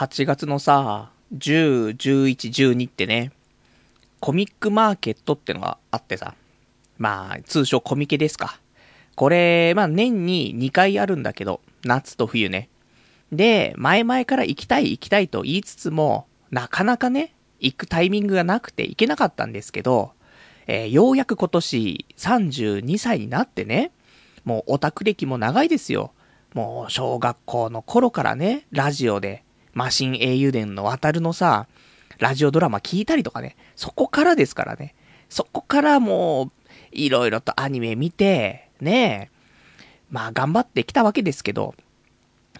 8月のさ、10、11、12ってね、コミックマーケットってのがあってさ、まあ、通称コミケですか。これ、まあ年に2回あるんだけど、夏と冬ね。で、前々から行きたい行きたいと言いつつも、なかなかね、行くタイミングがなくて行けなかったんですけど、えー、ようやく今年32歳になってね、もうオタク歴も長いですよ。もう小学校の頃からね、ラジオで、マシン英雄伝の渡るのさ、ラジオドラマ聞いたりとかね、そこからですからね。そこからもう、いろいろとアニメ見て、ねえまあ頑張ってきたわけですけど、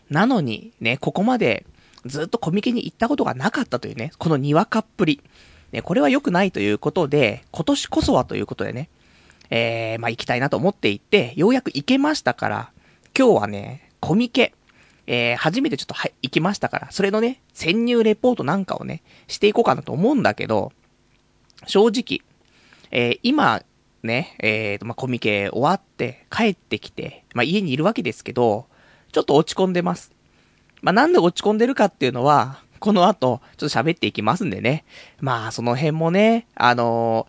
なのに、ね、ここまでずっとコミケに行ったことがなかったというね、このにわかっぷり。ね、これは良くないということで、今年こそはということでね、えー、まあ行きたいなと思っていって、ようやく行けましたから、今日はね、コミケ、えー、初めてちょっとはい行きましたから、それのね、潜入レポートなんかをね、していこうかなと思うんだけど、正直、えー、今、ね、えーと、まあ、コミケ終わって帰ってきて、まあ、家にいるわけですけど、ちょっと落ち込んでます。まあ、なんで落ち込んでるかっていうのは、この後、ちょっと喋っていきますんでね。まあ、その辺もね、あの、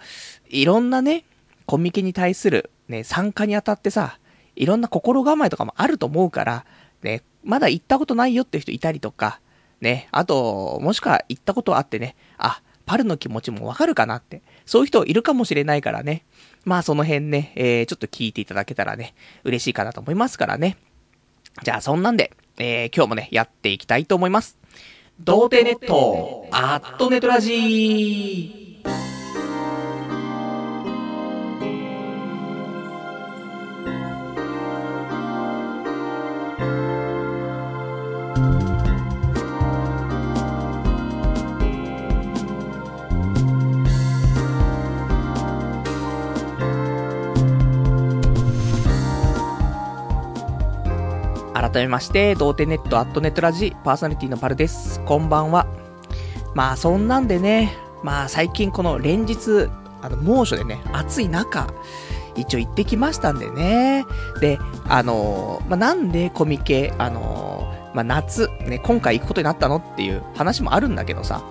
いろんなね、コミケに対する、ね、参加にあたってさ、いろんな心構えとかもあると思うから、ね、まだ行ったことないよって人いたりとか、ね、あと、もしくは行ったことあってね、あ、パルの気持ちもわかるかなって、そういう人いるかもしれないからね。まあその辺ね、えー、ちょっと聞いていただけたらね、嬉しいかなと思いますからね。じゃあそんなんで、えー、今日もね、やっていきたいと思います。童貞ネット、アットネトラジー。改めまして、童貞ネットアットネットラジパーソナリティのパルです。こんばんは。まあそんなんでね、まあ最近この連日、あの猛暑でね、暑い中、一応行ってきましたんでね。で、あのー、まあなんでコミケ、あのー、まあ夏、ね、今回行くことになったのっていう話もあるんだけどさ、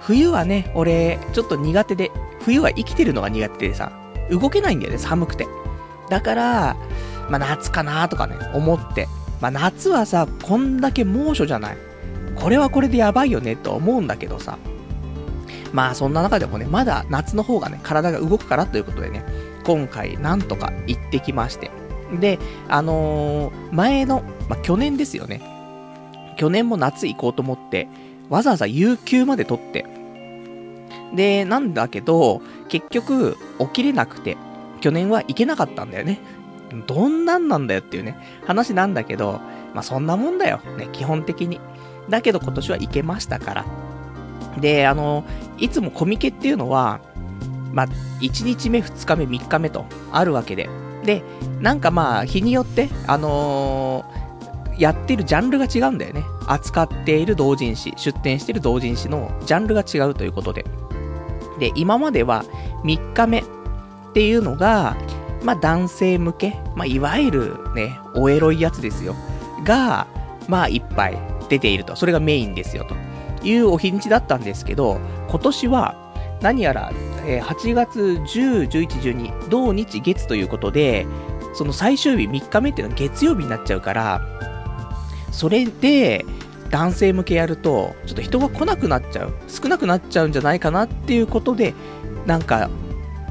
冬はね、俺、ちょっと苦手で、冬は生きてるのが苦手でさ、動けないんだよね、寒くて。だから、まあ夏かなとかね、思って、まあ、夏はさ、こんだけ猛暑じゃない。これはこれでやばいよねと思うんだけどさ。まあそんな中でもね、まだ夏の方がね、体が動くからということでね、今回なんとか行ってきまして。で、あのー、前の、まあ去年ですよね。去年も夏行こうと思って、わざわざ有給まで取って。で、なんだけど、結局、起きれなくて、去年は行けなかったんだよね。どんなんなんだよっていうね、話なんだけど、まあそんなもんだよ。ね、基本的に。だけど今年は行けましたから。で、あの、いつもコミケっていうのは、まあ、1日目、2日目、3日目とあるわけで。で、なんかまあ、日によって、あのー、やってるジャンルが違うんだよね。扱っている同人誌、出展している同人誌のジャンルが違うということで。で、今までは3日目っていうのが、まあ男性向け、まあいわゆるね、おエロいやつですよ。が、まあいっぱい出ていると。それがメインですよ、というお日にちだったんですけど、今年は何やら、えー、8月10、11、12、同日月ということで、その最終日3日目っていうのは月曜日になっちゃうから、それで、男性向けやると、ちょっと人が来なくなっちゃう。少なくなっちゃうんじゃないかなっていうことで、なんか、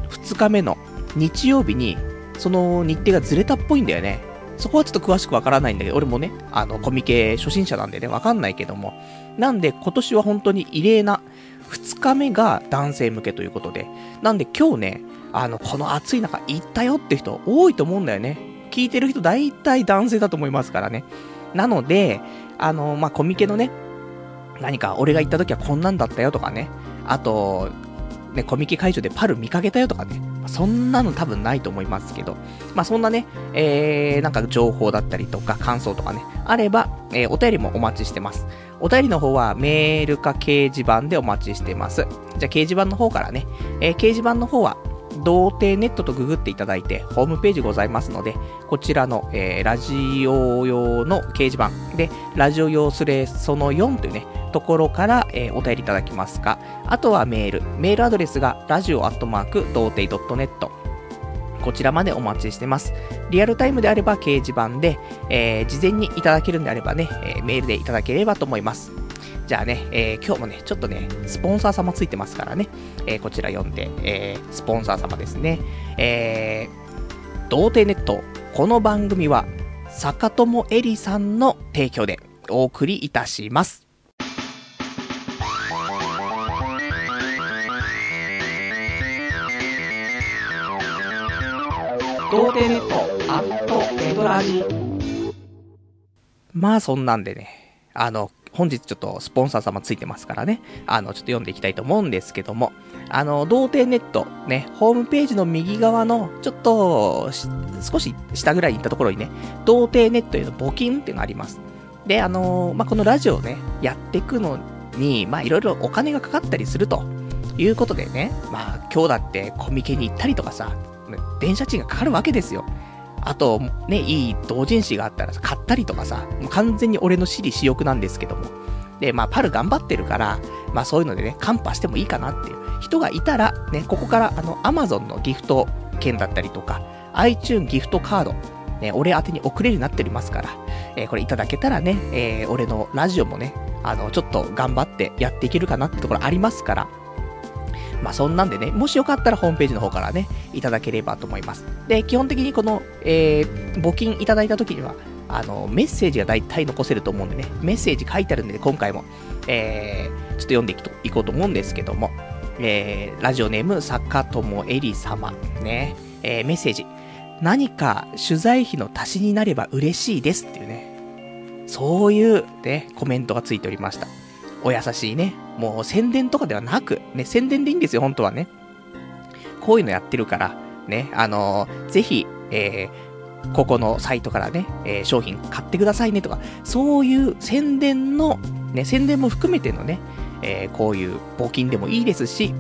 2日目の日曜日に、その日程がずれたっぽいんだよね。そこはちょっと詳しくわからないんだけど、俺もね、あの、コミケ初心者なんでね、わかんないけども。なんで、今年は本当に異例な、2日目が男性向けということで。なんで今日ね、あの、この暑い中行ったよって人多いと思うんだよね。聞いてる人大体男性だと思いますからね。なので、あの、まあ、コミケのね、何か俺が行った時はこんなんだったよとかね。あと、ね、コミケ会場でパル見かけたよとかね。そんなの多分ないと思いますけど。まあ、そんなね、えー、なんか情報だったりとか感想とかね、あれば、えー、お便りもお待ちしてます。お便りの方はメールか掲示板でお待ちしてます。じゃあ掲示板の方からね、えー、掲示板の方は、童貞ネットとググっていただいて、ホームページございますので、こちらの、えー、ラジオ用の掲示板で、ラジオ用スレその4というね、ところから、えー、お便りいただきますか、あとはメール、メールアドレスが、ラジオアットマーク、童貞 .net、こちらまでお待ちしてます。リアルタイムであれば掲示板で、えー、事前にいただけるんであればね、えー、メールでいただければと思います。じゃあね、えー、今日もね、ちょっとね、スポンサー様ついてますからね、えー、こちら読んで、えー、スポンサー様ですね。えー、童貞ネット、この番組は、坂友えりさんの提供でお送りいたします。童貞ネット、アットネトラジ。まあそんなんでね、あの、本日ちょっとスポンサー様ついてますからね、あの、ちょっと読んでいきたいと思うんですけども、あの、童貞ネット、ね、ホームページの右側の、ちょっと、少し下ぐらいに行ったところにね、童貞ネットへの募金っていうのがあります。で、あのまあ、このラジオをね、やっていくのに、ま、いろいろお金がかかったりするということでね、まあ、今日だってコミケに行ったりとかさ、電車賃がかかるわけですよ。あと、ね、いい同人誌があったら買ったりとかさ、もう完全に俺の私利私欲なんですけども。で、まあ、パル頑張ってるから、まあそういうのでね、カンパしてもいいかなっていう人がいたら、ね、ここからあの、アマゾンのギフト券だったりとか、iTune ギフトカード、ね、俺宛てに送れるようになっておりますから、えー、これいただけたらね、えー、俺のラジオもね、あの、ちょっと頑張ってやっていけるかなってところありますから、まあそんなんでね、もしよかったらホームページの方からね、いただければと思います。で、基本的にこの、えー、募金いただいた時には、あの、メッセージが大体残せると思うんでね、メッセージ書いてあるんで、ね、今回も、えー、ちょっと読んでいいこうと思うんですけども、えー、ラジオネーム、坂友えり様、ね、えー、メッセージ。何か取材費の足しになれば嬉しいですっていうね、そういうね、コメントがついておりました。お優しいね。もう宣伝とかではなく、ね、宣伝でいいんですよ、本当はね。こういうのやってるから、ね、あのー、ぜひ、えー、ここのサイトからね、えー、商品買ってくださいねとか、そういう宣伝の、ね、宣伝も含めてのね、え、こういう募金でもいいですし、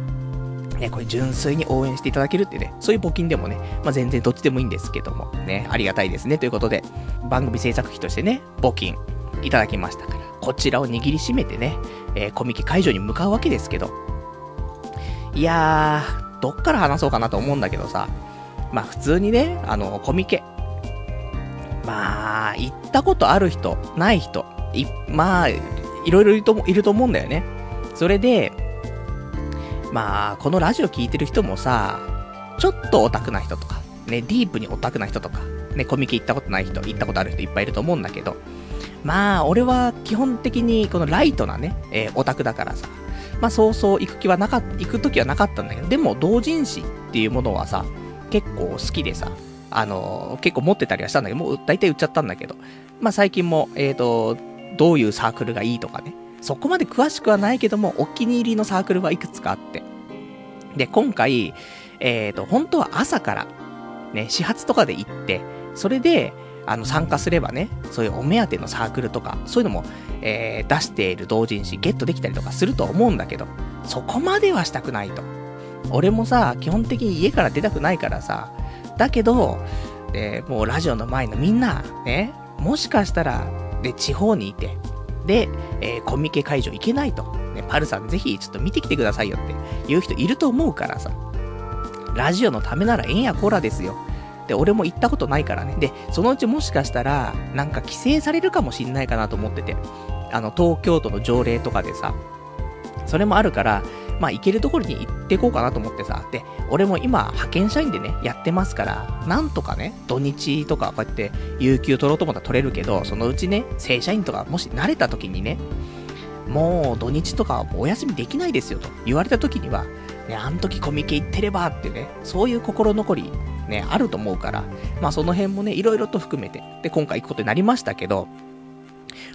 ね、これ純粋に応援していただけるってね、そういう募金でもね、まあ、全然どっちでもいいんですけども、ね、ありがたいですね。ということで、番組制作費としてね、募金いただきましたから、こちらを握りしめてね、えー、コミケ会場に向かうわけですけど、いやー、どっから話そうかなと思うんだけどさ、まあ普通にね、あの、コミケ。まあ、行ったことある人、ない人、い、まあ、いろいろいるといると思うんだよね。それで、まあ、このラジオ聴いてる人もさ、ちょっとオタクな人とか、ね、ディープにオタクな人とか、ね、コミケ行ったことない人、行ったことある人いっぱいいると思うんだけど、まあ、俺は基本的にこのライトなね、えー、オタクだからさ、まあそうそう行く気はなかった、行く時はなかったんだけど、でも同人誌っていうものはさ、結構好きでさ、あのー、結構持ってたりはしたんだけど、もう大体売っちゃったんだけど、まあ最近も、えっ、ー、と、どういうサークルがいいとかね、そこまで詳しくはないけども、お気に入りのサークルはいくつかあって。で、今回、えっ、ー、と、本当は朝から、ね、始発とかで行って、それで、あの、参加すればね、そういうお目当てのサークルとか、そういうのも、えー、出している同人誌ゲットできたりとかすると思うんだけど、そこまではしたくないと。俺もさ、基本的に家から出たくないからさ、だけど、えー、もうラジオの前のみんな、ね、もしかしたら、で、地方にいて、で、えー、コミケ会場行けないと。ね、パルさんぜひちょっと見てきてくださいよって言う人いると思うからさ。ラジオのためならえんやこらですよ。で、俺も行ったことないからね。で、そのうちもしかしたら、なんか規制されるかもしんないかなと思ってて。あの、東京都の条例とかでさ、それもあるから、まあ、行けるところに行ってこうかなと思ってさ。で、俺も今、派遣社員でね、やってますから、なんとかね、土日とかこうやって、有給取ろうと思ったら取れるけど、そのうちね、正社員とかもし慣れた時にね、もう土日とかお休みできないですよと言われた時には、ね、あの時コミケ行ってればってね、そういう心残りね、あると思うから、まあその辺もね、いろいろと含めて、で、今回行くことになりましたけど、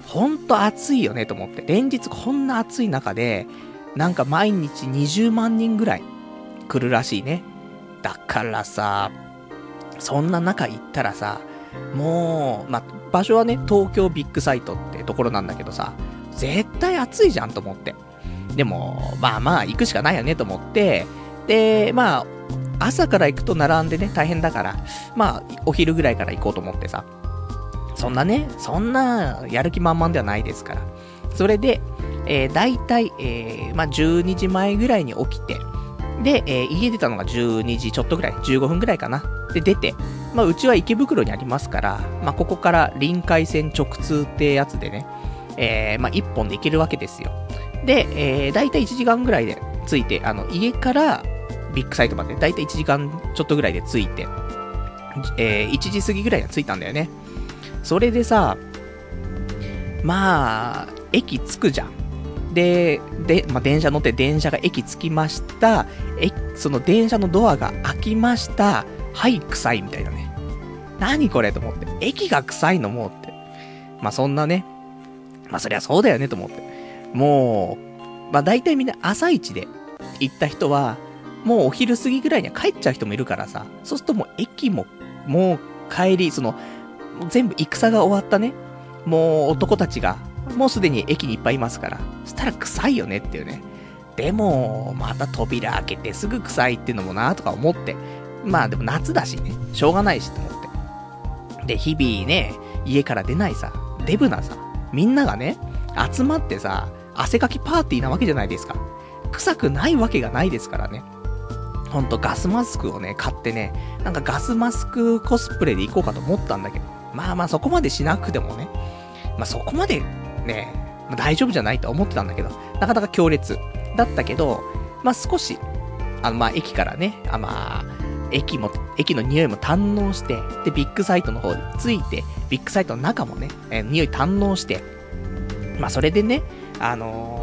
ほんと暑いよねと思って、連日こんな暑い中で、なんか毎日20万人ぐらい来るらしいね。だからさ、そんな中行ったらさ、もう、まあ、場所はね、東京ビッグサイトってところなんだけどさ、絶対暑いじゃんと思って。でも、まあまあ、行くしかないよねと思って、で、まあ、朝から行くと並んでね、大変だから、まあ、お昼ぐらいから行こうと思ってさ。そんなね、そんな、やる気満々ではないですから。それで、えー、大体、えー、まあ、12時前ぐらいに起きて、で、えー、家出たのが12時ちょっとぐらい、15分ぐらいかな。で、出て、まあ、うちは池袋にありますから、まあ、ここから臨海線直通ってやつでね、えー、まあ、1本で行けるわけですよ。で、えー、大体1時間ぐらいで着いて、あの、家からビッグサイトまで大体1時間ちょっとぐらいで着いて、えー、1時過ぎぐらいに着いたんだよね。それでさ、まあ、駅着くじゃん。で、で、まあ、電車乗って電車が駅着きました。え、その電車のドアが開きました。はい、臭いみたいなね。何これと思って。駅が臭いのもうって。まあ、そんなね。まあ、そりゃそうだよねと思って。もう、まあ、大体みんな朝一で行った人は、もうお昼過ぎぐらいには帰っちゃう人もいるからさ。そうするともう駅も、もう帰り、その、全部戦が終わったね。もう男たちが、もうすでに駅にいっぱいいますから。そしたら臭いよねっていうね。でも、また扉開けてすぐ臭いっていうのもなとか思って。まあでも夏だしね。しょうがないしと思って。で、日々ね、家から出ないさ、デブなさ、みんながね、集まってさ、汗かきパーティーなわけじゃないですか。臭くないわけがないですからね。ほんとガスマスクをね、買ってね、なんかガスマスクコスプレで行こうかと思ったんだけど、まあまあそこまでしなくてもね、まあそこまでね、まあ、大丈夫じゃないと思ってたんだけど、なかなか強烈だったけど、まあ少し、あのまあ駅からね、あまあ、駅も、駅の匂いも堪能して、で、ビッグサイトの方に着いて、ビッグサイトの中もね、えー、匂い堪能して、まあそれでね、あのー、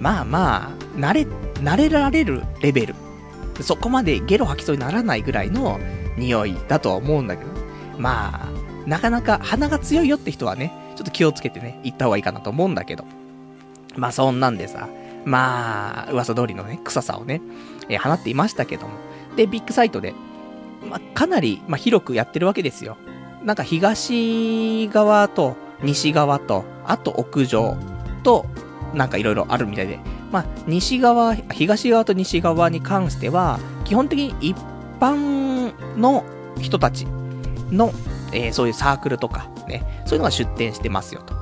まあまあ、慣れ、慣れられるレベル。そこまでゲロ吐きそうにならないぐらいの匂いだとは思うんだけど、まあ、なかなか鼻が強いよって人はね、ちょっと気をつけてね、行った方がいいかなと思うんだけど。まあそんなんでさ、まあ、噂通りのね、臭さをね、えー、放っていましたけども。で、ビッグサイトで、まあ、かなり、まあ、広くやってるわけですよ。なんか東側と西側と、あと屋上と、なんかいろいろあるみたいで、まあ、西側、東側と西側に関しては、基本的に一般の人たちの、えー、そういうサークルとか、ね、そういうのが出店してますよと。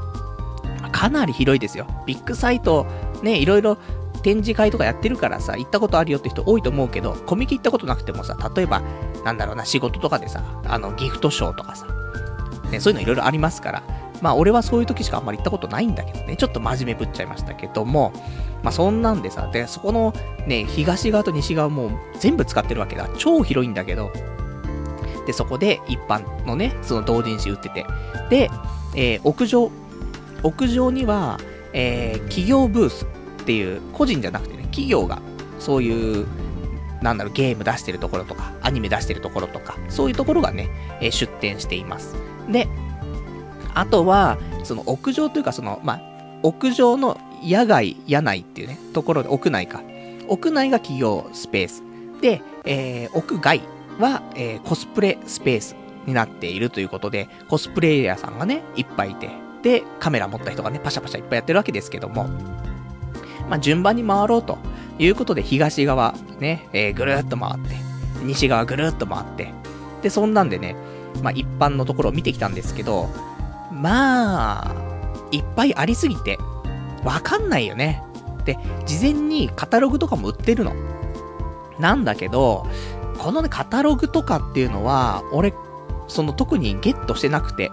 かなり広いですよ。ビッグサイト、ね、いろいろ展示会とかやってるからさ、行ったことあるよって人多いと思うけど、コミケ行ったことなくてもさ、例えば、なんだろうな、仕事とかでさ、あの、ギフトショーとかさ、ね、そういうのいろいろありますから、まあ俺はそういう時しかあんまり行ったことないんだけどね、ちょっと真面目ぶっちゃいましたけども、まあそんなんでさ、で、そこのね、東側と西側も全部使ってるわけだ。超広いんだけど、で、そこで一般のね、その同人誌売ってて、で、えー、屋上、屋上には、えー、企業ブースっていう、個人じゃなくてね、企業が、そういう、なんだろう、ゲーム出してるところとか、アニメ出してるところとか、そういうところがね、えー、出店しています。で、あとは、その屋上というか、その、まあ、屋上の野外、野内っていうね、ところで、屋内か。屋内が企業スペース。で、えー、屋外は、えー、コスプレスペースになっているということで、コスプレイヤーさんがね、いっぱいいて、で、カメラ持った人がね、パシャパシャいっぱいやってるわけですけども、まあ、順番に回ろうということで、東側、ね、えー、ぐるーっと回って、西側ぐるーっと回って、で、そんなんでね、まあ、一般のところを見てきたんですけど、まあ、いっぱいありすぎて、わかんないよね。で、事前にカタログとかも売ってるの。なんだけど、このね、カタログとかっていうのは、俺、その特にゲットしてなくて。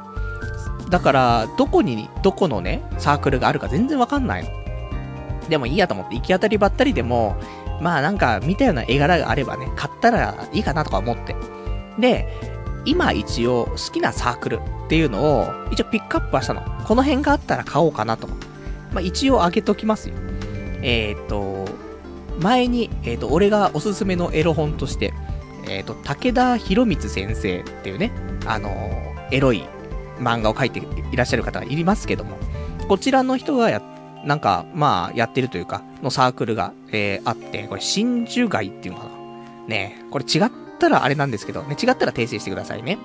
だから、どこに、どこのね、サークルがあるか全然わかんないの。でもいいやと思って、行き当たりばったりでも、まあなんか見たような絵柄があればね、買ったらいいかなとか思って。で、今一応好きなサークルっていうのを、一応ピックアップはしたの。この辺があったら買おうかなと。まあ一応あげときますよ。えっ、ー、と、前に、えっ、ー、と、俺がおすすめのエロ本として、えっ、ー、と、武田博光先生っていうね、あのエロい漫画を描いていらっしゃる方がいますけども、こちらの人がや、なんか、まあ、やってるというか、のサークルが、えー、あって、これ、真珠街っていうのかな。ねこれ違ったらあれなんですけど、ね、違ったら訂正してくださいね。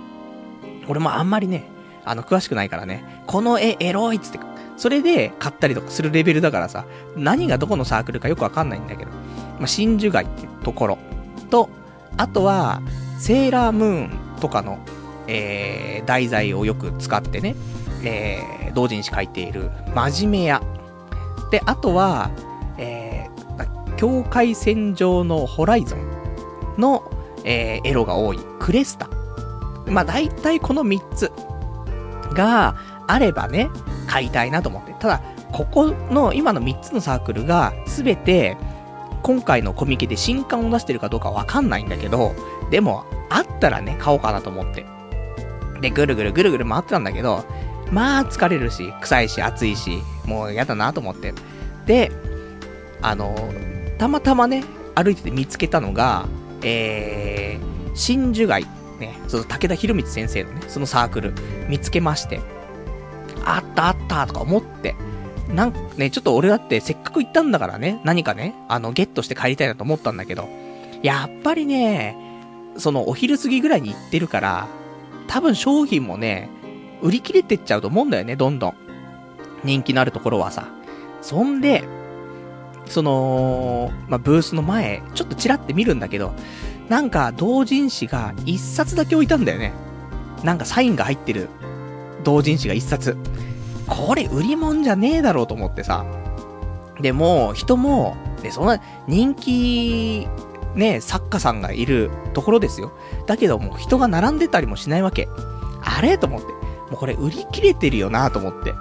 俺もあんまりね、あの、詳しくないからね、この絵エロいっつって、それで買ったりとかするレベルだからさ、何がどこのサークルかよくわかんないんだけど、まあ、真珠街っていうところ。と、あとは、セーラームーンとかの、えー、題材をよく使ってね、えー、同人誌書いている、真面目屋。で、あとは、えー、境界線上のホライゾンの、えー、エロが多い、クレスタ。まあ、大体この3つがあればね、買いたいなと思って。ただ、ここの今の3つのサークルが全て今回のコミケで新刊を出してるかどうかわかんないんだけど、でも、あったらね、買おうかなと思って。で、ぐるぐるぐるぐる回ってたんだけど、まあ疲れるし、臭いし、暑いし、もう嫌だなと思って。で、あの、たまたまね、歩いてて見つけたのが、えー、真珠街、ね、その武田博光先生のね、そのサークル、見つけまして、あったあったとか思って、なんかね、ちょっと俺だってせっかく行ったんだからね、何かね、あの、ゲットして帰りたいなと思ったんだけど、やっぱりね、そのお昼過ぎぐらいに行ってるから、多分商品もね、売り切れてっちゃうと思うんだよね、どんどん。人気のあるところはさ。そんで、その、まあ、ブースの前、ちょっとチラって見るんだけど、なんか同人誌が一冊だけ置いたんだよね。なんかサインが入ってる同人誌が一冊。これ売り物じゃねえだろうと思ってさ。でも、人も、ね、そんな人気、ね、作家さんがいるところですよ。だけどもう人が並んでたりもしないわけ。あれ？と思って。もうこれ売り切れてるよな？と思って。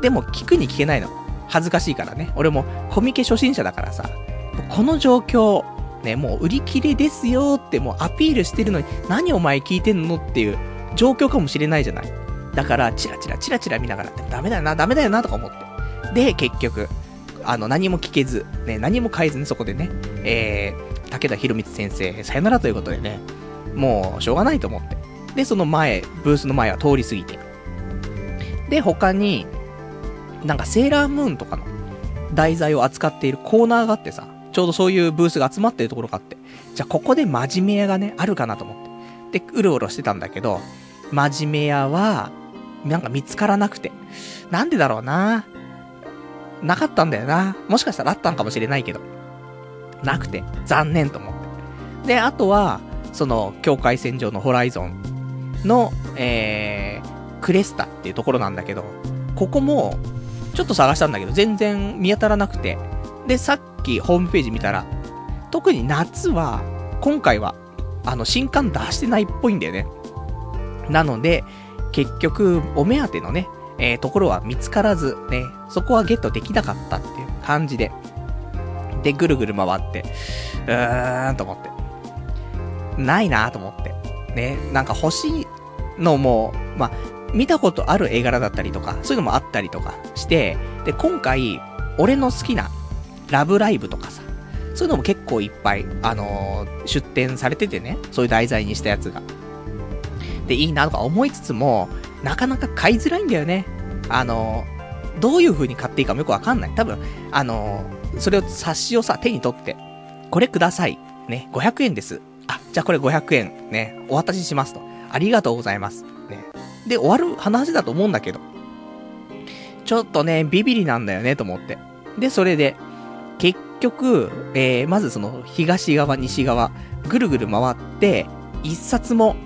でも聞くに聞けないの。恥ずかしいからね。俺もコミケ初心者だからさ。この状況、ね、もう売り切れですよってもうアピールしてるのに、何お前聞いてんのっていう状況かもしれないじゃない。だから、チラチラチラチラ見ながら、ダメだよな、ダメだよな、とか思って。で、結局、あの、何も聞けず、ね、何も変えずにそこでね、えー、武田博光先生、さよならということでね、もう、しょうがないと思って。で、その前、ブースの前は通り過ぎて。で、他に、なんかセーラームーンとかの題材を扱っているコーナーがあってさ、ちょうどそういうブースが集まってるところがあって、じゃあここで真面目屋がね、あるかなと思って。で、うろうろしてたんだけど、真面目屋は、なんか見つからなくて。なんでだろうな？なかったんだよな。もしかしたらあったんかもしれないけど。なくて、残念と思って。で、あとは、その、境界線上のホライゾンの、えー、クレスタっていうところなんだけど、ここも、ちょっと探したんだけど、全然見当たらなくて。で、さっきホームページ見たら、特に夏は、今回は、あの、新刊出してないっぽいんだよね。なので、結局、お目当てのね、えー、ところは見つからず、ね、そこはゲットできなかったっていう感じで。で、ぐるぐる回って、うーんと思って。ないなと思って。ね、なんか欲しいのも、まあ、見たことある絵柄だったりとか、そういうのもあったりとかして、で、今回、俺の好きな、ラブライブとかさ、そういうのも結構いっぱい、あのー、出展されててね、そういう題材にしたやつが。でいいなとか思いつつも、なかなか買いづらいんだよね。あの、どういう風に買っていいかもよくわかんない。多分、あの、それを冊子をさ、手に取って、これください。ね、500円です。あ、じゃあこれ500円、ね、お渡ししますと。ありがとうございます。で、終わる話だと思うんだけど、ちょっとね、ビビリなんだよね、と思って。で、それで、結局、えー、まずその、東側、西側、ぐるぐる回って、一冊も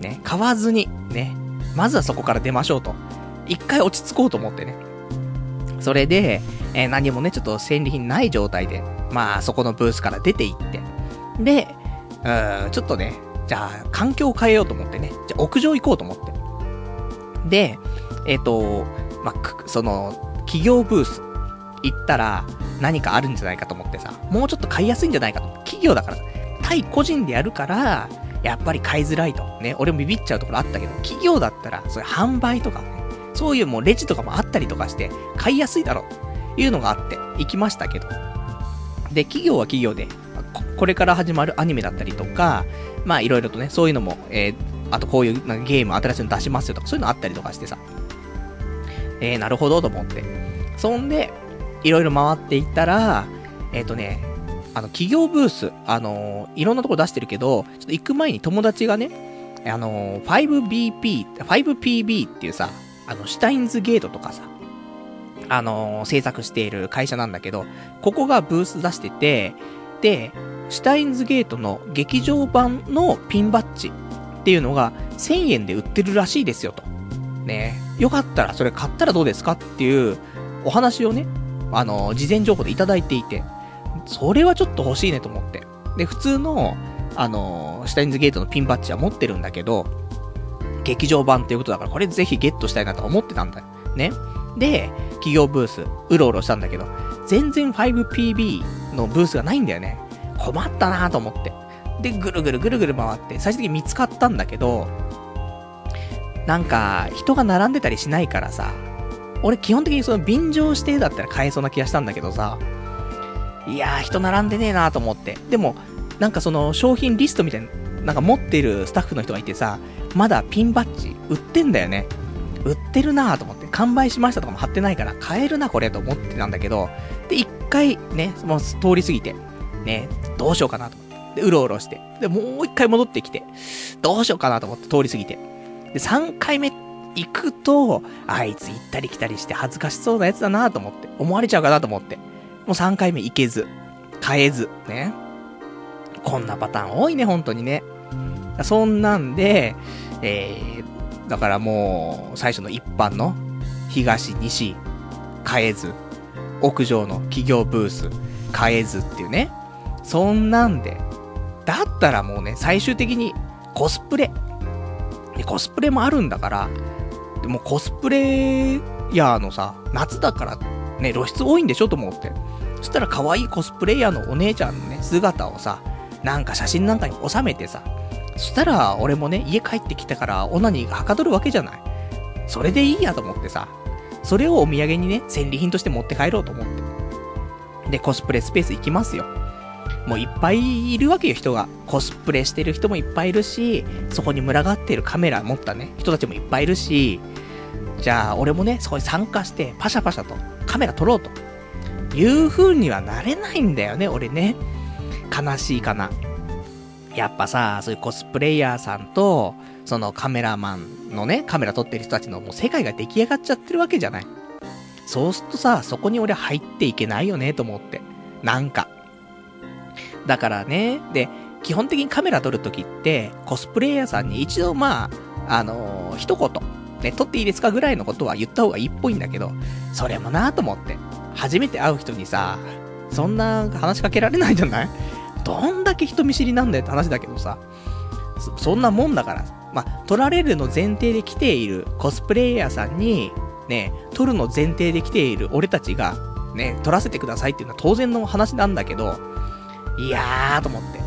ね、買わずに、ね、まずはそこから出ましょうと。一回落ち着こうと思ってね。それで、えー、何もね、ちょっと戦利品ない状態で、まあ、そこのブースから出て行って。で、うん、ちょっとね、じゃあ、環境を変えようと思ってね。じゃあ、屋上行こうと思って。で、えっ、ー、と、まあ、その、企業ブース行ったら何かあるんじゃないかと思ってさ、もうちょっと買いやすいんじゃないかと。企業だから、対個人でやるから、やっぱり買いづらいと。ね、俺もビビっちゃうところあったけど、企業だったら、そういう販売とかね、そういうもうレジとかもあったりとかして、買いやすいだろう、というのがあって、行きましたけど。で、企業は企業で、これから始まるアニメだったりとか、まあいろいろとね、そういうのも、えー、あとこういうなんかゲーム新しいの出しますよとか、そういうのあったりとかしてさ。えー、なるほどと思って。そんで、いろいろ回っていったら、えっ、ー、とね、あの、企業ブース、あのー、いろんなとこ出してるけど、ちょっと行く前に友達がね、あのー、5BP、5PB っていうさ、あの、シュタインズゲートとかさ、あの、制作している会社なんだけど、ここがブース出してて、で、シュタインズゲートの劇場版のピンバッジっていうのが1000円で売ってるらしいですよと。ねよかったらそれ買ったらどうですかっていうお話をね、あの、事前情報でいただいていて、それはちょっと欲しいねと思って。で、普通の、あの、シュタインズゲートのピンバッジは持ってるんだけど、劇場版っていうことだから、これぜひゲットしたいなと思ってたんだよ。ね。で、企業ブース、うろうろしたんだけど、全然 5PB のブースがないんだよね。困ったなと思って。で、ぐるぐるぐるぐる回って、最終的に見つかったんだけど、なんか、人が並んでたりしないからさ、俺基本的にその便乗してだったら買えそうな気がしたんだけどさ、いやー、人並んでねえなと思って。でも、なんかその商品リストみたいな、なんか持ってるスタッフの人がいてさ、まだピンバッジ売ってんだよね。売ってるなと思って、完売しましたとかも貼ってないから、買えるなこれと思ってたんだけど、で、一回ね、もう通り過ぎて、ね、どうしようかなと思って。で、うろうろして。で、もう一回戻ってきて、どうしようかなと思って通り過ぎて。で、3回目行くと、あいつ行ったり来たりして恥ずかしそうなやつだなと思って、思われちゃうかなと思って。もう3回目行けず、買えず、ね。こんなパターン多いね、本当にね。そんなんで、えー、だからもう、最初の一般の、東、西、買えず、屋上の企業ブース、買えずっていうね。そんなんで、だったらもうね、最終的にコスプレ。コスプレもあるんだから、でもコスプレイヤーのさ、夏だからね、露出多いんでしょと思って。そしたら可愛いコスプレイヤーのお姉ちゃんのね、姿をさ、なんか写真なんかに収めてさ、そしたら俺もね、家帰ってきたからオナニーがはかどるわけじゃない。それでいいやと思ってさ、それをお土産にね、戦利品として持って帰ろうと思って。で、コスプレスペース行きますよ。もういっぱいいるわけよ、人が。コスプレしてる人もいっぱいいるし、そこに群がっているカメラ持ったね、人たちもいっぱいいるし、じゃあ、俺もね、そこに参加して、パシャパシャとカメラ撮ろうと。いう風にはなれないんだよね、俺ね。悲しいかな。やっぱさ、そういうコスプレイヤーさんと、そのカメラマンのね、カメラ撮ってる人たちのもう世界が出来上がっちゃってるわけじゃない。そうするとさ、そこに俺入っていけないよね、と思って。なんか。だからね、で、基本的にカメラ撮るときって、コスプレイヤーさんに一度まあ、あのー、一言、ね、撮っていいですかぐらいのことは言った方がいいっぽいんだけど、それもなぁと思って。初めて会う人にさ、そんな話しかけられないじゃない？どんだけ人見知りなんだよって話だけどさ、そそんなもんだから、まあ、撮られるの前提で来ているコスプレイヤーさんに、ね、撮るの前提で来ている俺たちが、ね、撮らせてくださいっていうのは当然の話なんだけど、いやーと思って。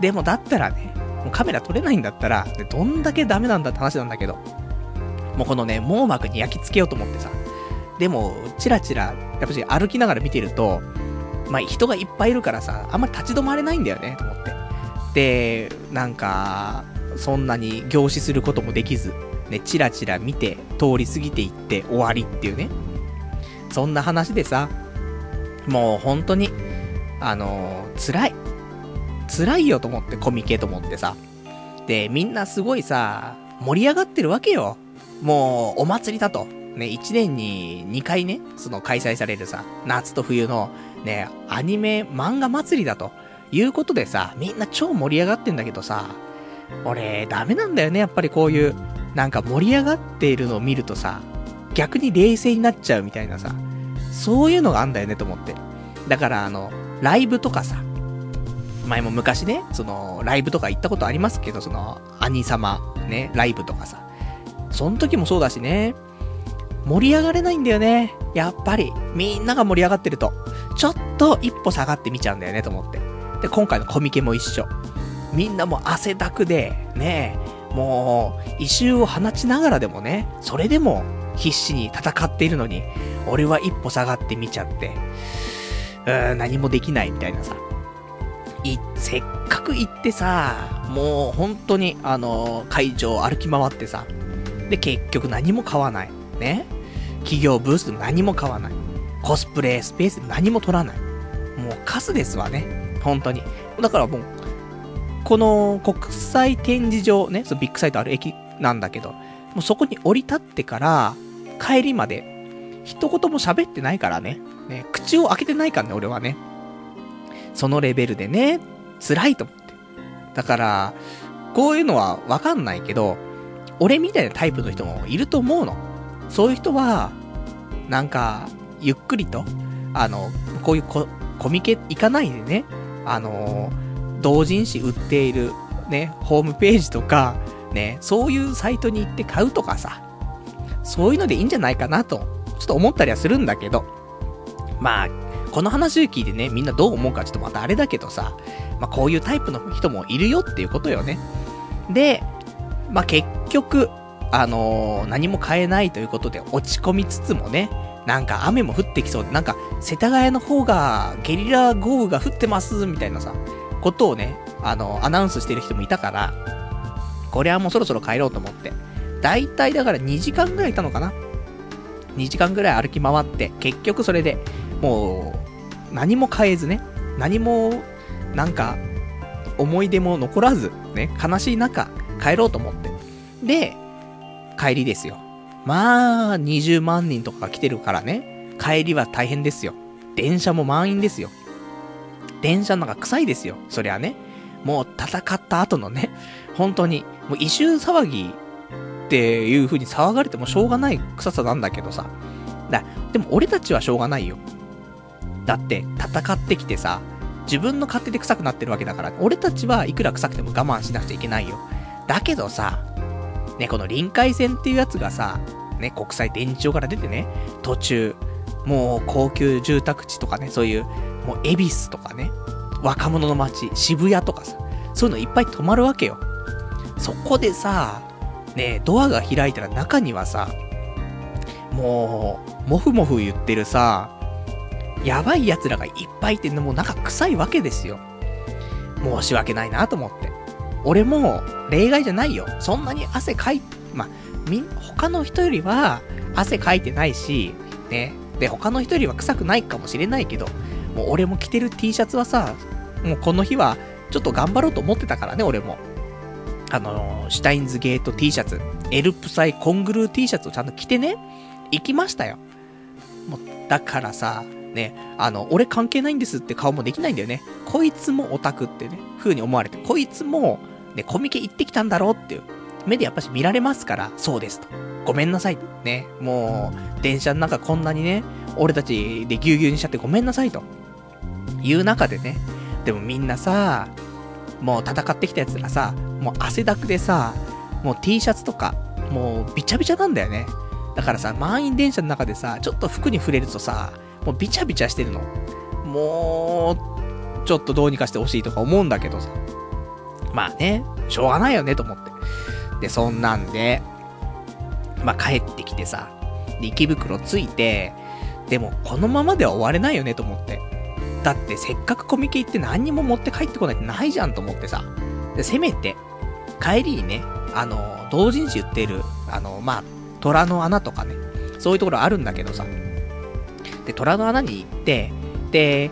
でもだったらね、もうカメラ撮れないんだったら、どんだけダメなんだって話なんだけど、もうこのね、網膜に焼き付けようと思ってさ。でも、チラチラ、やっぱし歩きながら見てると、まあ、人がいっぱいいるからさ、あんまり立ち止まれないんだよね、と思って。で、なんか、そんなに凝視することもできず、ね、チラチラ見て、通り過ぎていって終わりっていうね。そんな話でさ、もう本当に、あのー、辛い。辛いよと思って、コミケと思ってさ。で、みんなすごいさ、盛り上がってるわけよ。もう、お祭りだと。ね、1年に2回ね、その開催されるさ、夏と冬の、ね、アニメ、漫画祭りだと。いうことでさ、みんな超盛り上がってんだけどさ、俺、ダメなんだよね、やっぱりこういう、なんか盛り上がっているのを見るとさ、逆に冷静になっちゃうみたいなさ、そういうのがあんだよねと思って。だからあの、ライブとかさ、前も昔ね、その、ライブとか行ったことありますけど、その、兄様、ね、ライブとかさ。その時もそうだしね、盛り上がれないんだよね。やっぱり、みんなが盛り上がってると、ちょっと一歩下がって見ちゃうんだよね、と思って。で、今回のコミケも一緒。みんなも汗だくで、ね、もう、異臭を放ちながらでもね、それでも必死に戦っているのに、俺は一歩下がって見ちゃって、何もできないみたいなさ。い、せっかく行ってさ、もう本当に、あの、会場歩き回ってさ、で、結局何も買わない。ね。企業ブースでも何も買わない。コスプレスペースで何も取らない。もうカスですわね。本当に。だからもう、この国際展示場ね、そのビッグサイトある駅なんだけど、もうそこに降り立ってから、帰りまで、一言も喋ってないからね。ね、口を開けてないからね、俺はね。そのレベルでね、辛いと思って。だから、こういうのはわかんないけど、俺みたいなタイプの人もいると思うの。そういう人は、なんか、ゆっくりと、あの、こういうココミケ行かないでね、あの、同人誌売っている、ね、ホームページとか、ね、そういうサイトに行って買うとかさ、そういうのでいいんじゃないかなと、ちょっと思ったりはするんだけど、まあ、この話を聞いてね、みんなどう思うかちょっとまたあれだけどさ、まあこういうタイプの人もいるよっていうことよね。で、まあ結局、あのー、何も買えないということで落ち込みつつもね、なんか雨も降ってきそうで、なんか世田谷の方がゲリラ豪雨が降ってますみたいなさ、ことをね、あの、アナウンスしてる人もいたから、これはもうそろそろ帰ろうと思って。だいたいだから2時間ぐらいいたのかな ?2 時間ぐらい歩き回って、結局それで、もう、何も変えずね、何も、なんか、思い出も残らず、ね、悲しい中、帰ろうと思って。で、帰りですよ。まあ、20万人とかが来てるからね、帰りは大変ですよ。電車も満員ですよ。電車の中臭いですよ。そりゃね。もう戦った後のね、本当に、もう異臭騒ぎっていう風に騒がれてもしょうがない臭さなんだけどさ。だ、でも俺たちはしょうがないよ。だって、戦ってきてさ、自分の勝手で臭くなってるわけだから、俺たちはいくら臭くても我慢しなくちゃいけないよ。だけどさ、ね、この臨海線っていうやつがさ、ね、国際電池場から出てね、途中、もう高級住宅地とかね、そういうもう恵比寿とかね、若者の街、渋谷とかさ、そういうのいっぱい止まるわけよ。そこでさ、ねドアが開いたら中にはさ、もう、もふもふ言ってるさ、やばい奴らがいっぱいいて、もうなんか臭いわけですよ。申し訳ないなと思って。俺も、例外じゃないよ。そんなに汗かい、まあ、み、他の人よりは、汗かいてないし、ね。で、他の人よりは臭くないかもしれないけど、もう俺も着てる T シャツはさ、もうこの日は、ちょっと頑張ろうと思ってたからね、俺も。あのシュタインズゲート T シャツ、エルプサイコングルー T シャツをちゃんと着てね、行きましたよ。もう、だからさ、ね、あの、俺関係ないんですって顔もできないんだよね。こいつもオタクってね、風に思われて、こいつも、ね、コミケ行ってきたんだろうっていう、目でやっぱし見られますから、そうですと。ごめんなさい。ね、もう、電車の中こんなにね、俺たちでぎゅうぎゅうにしちゃってごめんなさいと。いう中でね、でもみんなさ、もう戦ってきた奴らさ、もう汗だくでさ、もう T シャツとか、もうびちゃびちゃなんだよね。だからさ、満員電車の中でさ、ちょっと服に触れるとさ、もうビチャビチャしてるの。もう、ちょっとどうにかしてほしいとか思うんだけどさ。まあね、しょうがないよねと思って。で、そんなんで、まあ帰ってきてさ、で、池袋着いて、でもこのままでは終われないよねと思って。だってせっかくコミケ行って何にも持って帰ってこないってないじゃんと思ってさ。で、せめて、帰りにね、あの、同人誌売ってる、あの、まあ、虎の穴とかね、そういうところあるんだけどさ。で、虎の穴に行って、で、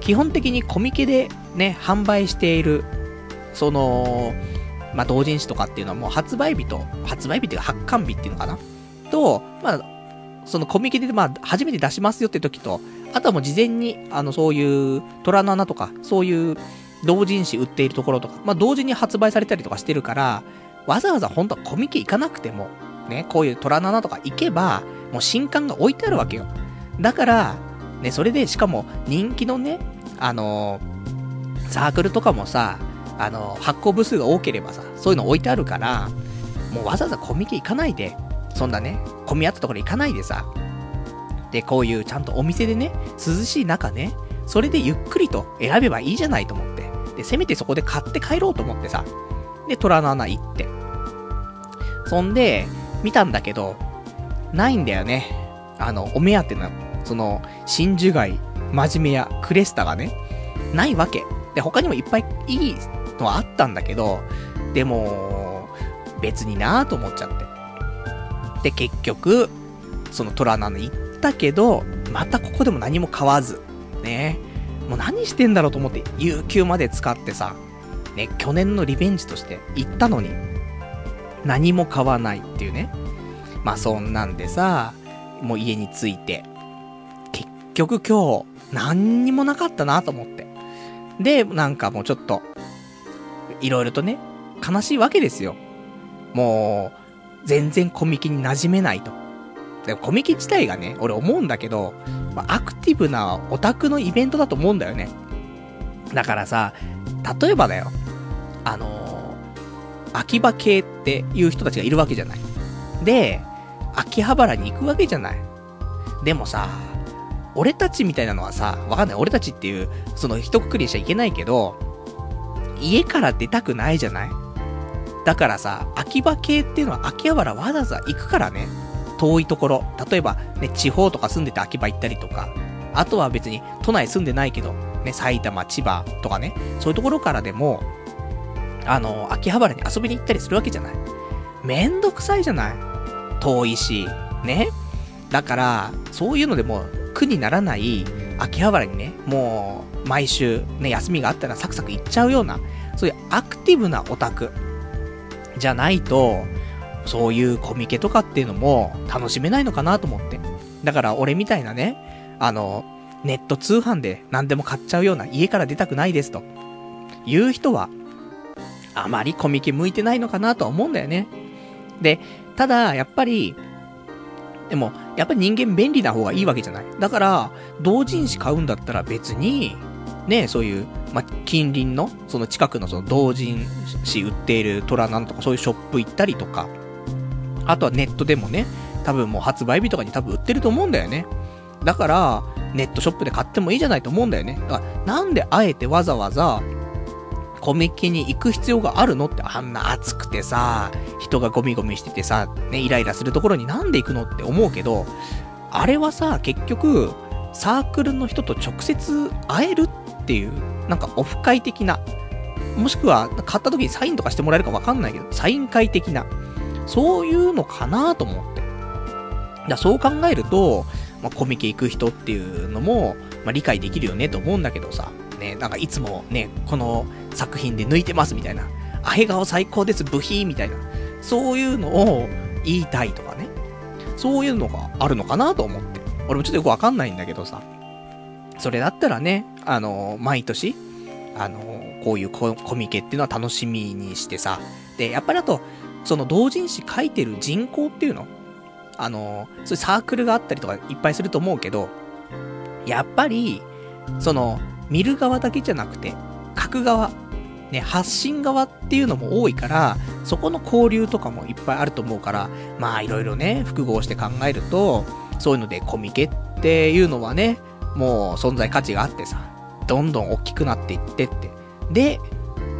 基本的にコミケでね、販売している、その、まあ、同人誌とかっていうのはもう発売日と、発売日っていうか発刊日っていうのかな？と、まあ、そのコミケでまあ、初めて出しますよって時と、あとはもう事前に、あの、そういう、虎の穴とか、そういう、同人誌売っているところとか、まあ、同時に発売されたりとかしてるから、わざわざ本当はコミケ行かなくても、ね、こういう虎の穴とか行けば、もう新刊が置いてあるわけよ。だから、ね、それで、しかも、人気のね、あのー、サークルとかもさ、あのー、発行部数が多ければさ、そういうの置いてあるから、もうわざわざコミケ行かないで、そんなね、混み合ったところ行かないでさ、で、こういうちゃんとお店でね、涼しい中ね、それでゆっくりと選べばいいじゃないと思って。で、せめてそこで買って帰ろうと思ってさ。で、虎の穴行って。そんで、見たんだけど、ないんだよね。あの、お目当ての、その、真珠貝、真面目やクレスタがね、ないわけ。で、他にもいっぱいいいのはあったんだけど、でも、別になぁと思っちゃって。で、結局、その虎の行ったけど、またここでも何も買わず。ね。もう何してんだろうと思って、有給まで使ってさ、ね、去年のリベンジとして行ったのに、何も買わないっていうね。まあそんなんでさ、もう家に着いて、局今日、何にもなかったなと思って。で、なんかもうちょっと、いろいろとね、悲しいわけですよ。もう、全然コミケに馴染めないと。でコミケ自体がね、俺思うんだけど、ま、アクティブなオタクのイベントだと思うんだよね。だからさ、例えばだよ、あのー、秋葉系っていう人たちがいるわけじゃない。で、秋葉原に行くわけじゃない。でもさ、俺たちみたいなのはさ、わかんない。俺たちっていう、その一括りにしちゃいけないけど、家から出たくないじゃない？だからさ、秋葉系っていうのは秋葉原わざわざ行くからね。遠いところ。例えば、ね、地方とか住んでて秋葉行ったりとか、あとは別に都内住んでないけど、ね、埼玉、千葉とかね、そういうところからでも、あの、秋葉原に遊びに行ったりするわけじゃない。めんどくさいじゃない？遠いし、ね？だから、そういうのでも苦にならない秋葉原にね、もう、毎週ね、休みがあったらサクサク行っちゃうような、そういうアクティブなオタクじゃないと、そういうコミケとかっていうのも楽しめないのかなと思って。だから俺みたいなね、あの、ネット通販で何でも買っちゃうような家から出たくないですと。いう人は、あまりコミケ向いてないのかなとは思うんだよね。で、ただ、やっぱり、でも、やっぱり人間便利な方がいいわけじゃない。だから、同人誌買うんだったら別に、ね、そういう、ま近隣の、その近くのその同人誌売っている虎なんとかそういうショップ行ったりとか、あとはネットでもね、多分もう発売日とかに多分売ってると思うんだよね。だから、ネットショップで買ってもいいじゃないと思うんだよね。だから、なんであえてわざわざ、コミケに行く必要があるのってあんな暑くてさ、人がゴミゴミしててさ、ね、イライラするところになんで行くのって思うけど、あれはさ、結局、サークルの人と直接会えるっていう、なんかオフ会的な、もしくは買った時にサインとかしてもらえるかわかんないけど、サイン会的な、そういうのかなと思って。だそう考えると、まあ、コミケ行く人っていうのも、まあ、理解できるよねと思うんだけどさ、ね、なんかいつもね、この作品で抜いてますみたいな、あへ顔最高です、ブヒーみたいな、そういうのを言いたいとかね、そういうのがあるのかなと思って。俺もちょっとよくわかんないんだけどさ、それだったらね、あの、毎年、あの、こういうコミケっていうのは楽しみにしてさ、で、やっぱりあと、その同人誌書いてる人口っていうの？あの、そういうサークルがあったりとかいっぱいすると思うけど、やっぱり、その、見る側だけじゃなくて、書く側、ね、発信側っていうのも多いから、そこの交流とかもいっぱいあると思うから、まあいろいろね、複合して考えると、そういうのでコミケっていうのはね、もう存在価値があってさ、どんどん大きくなっていってって。で、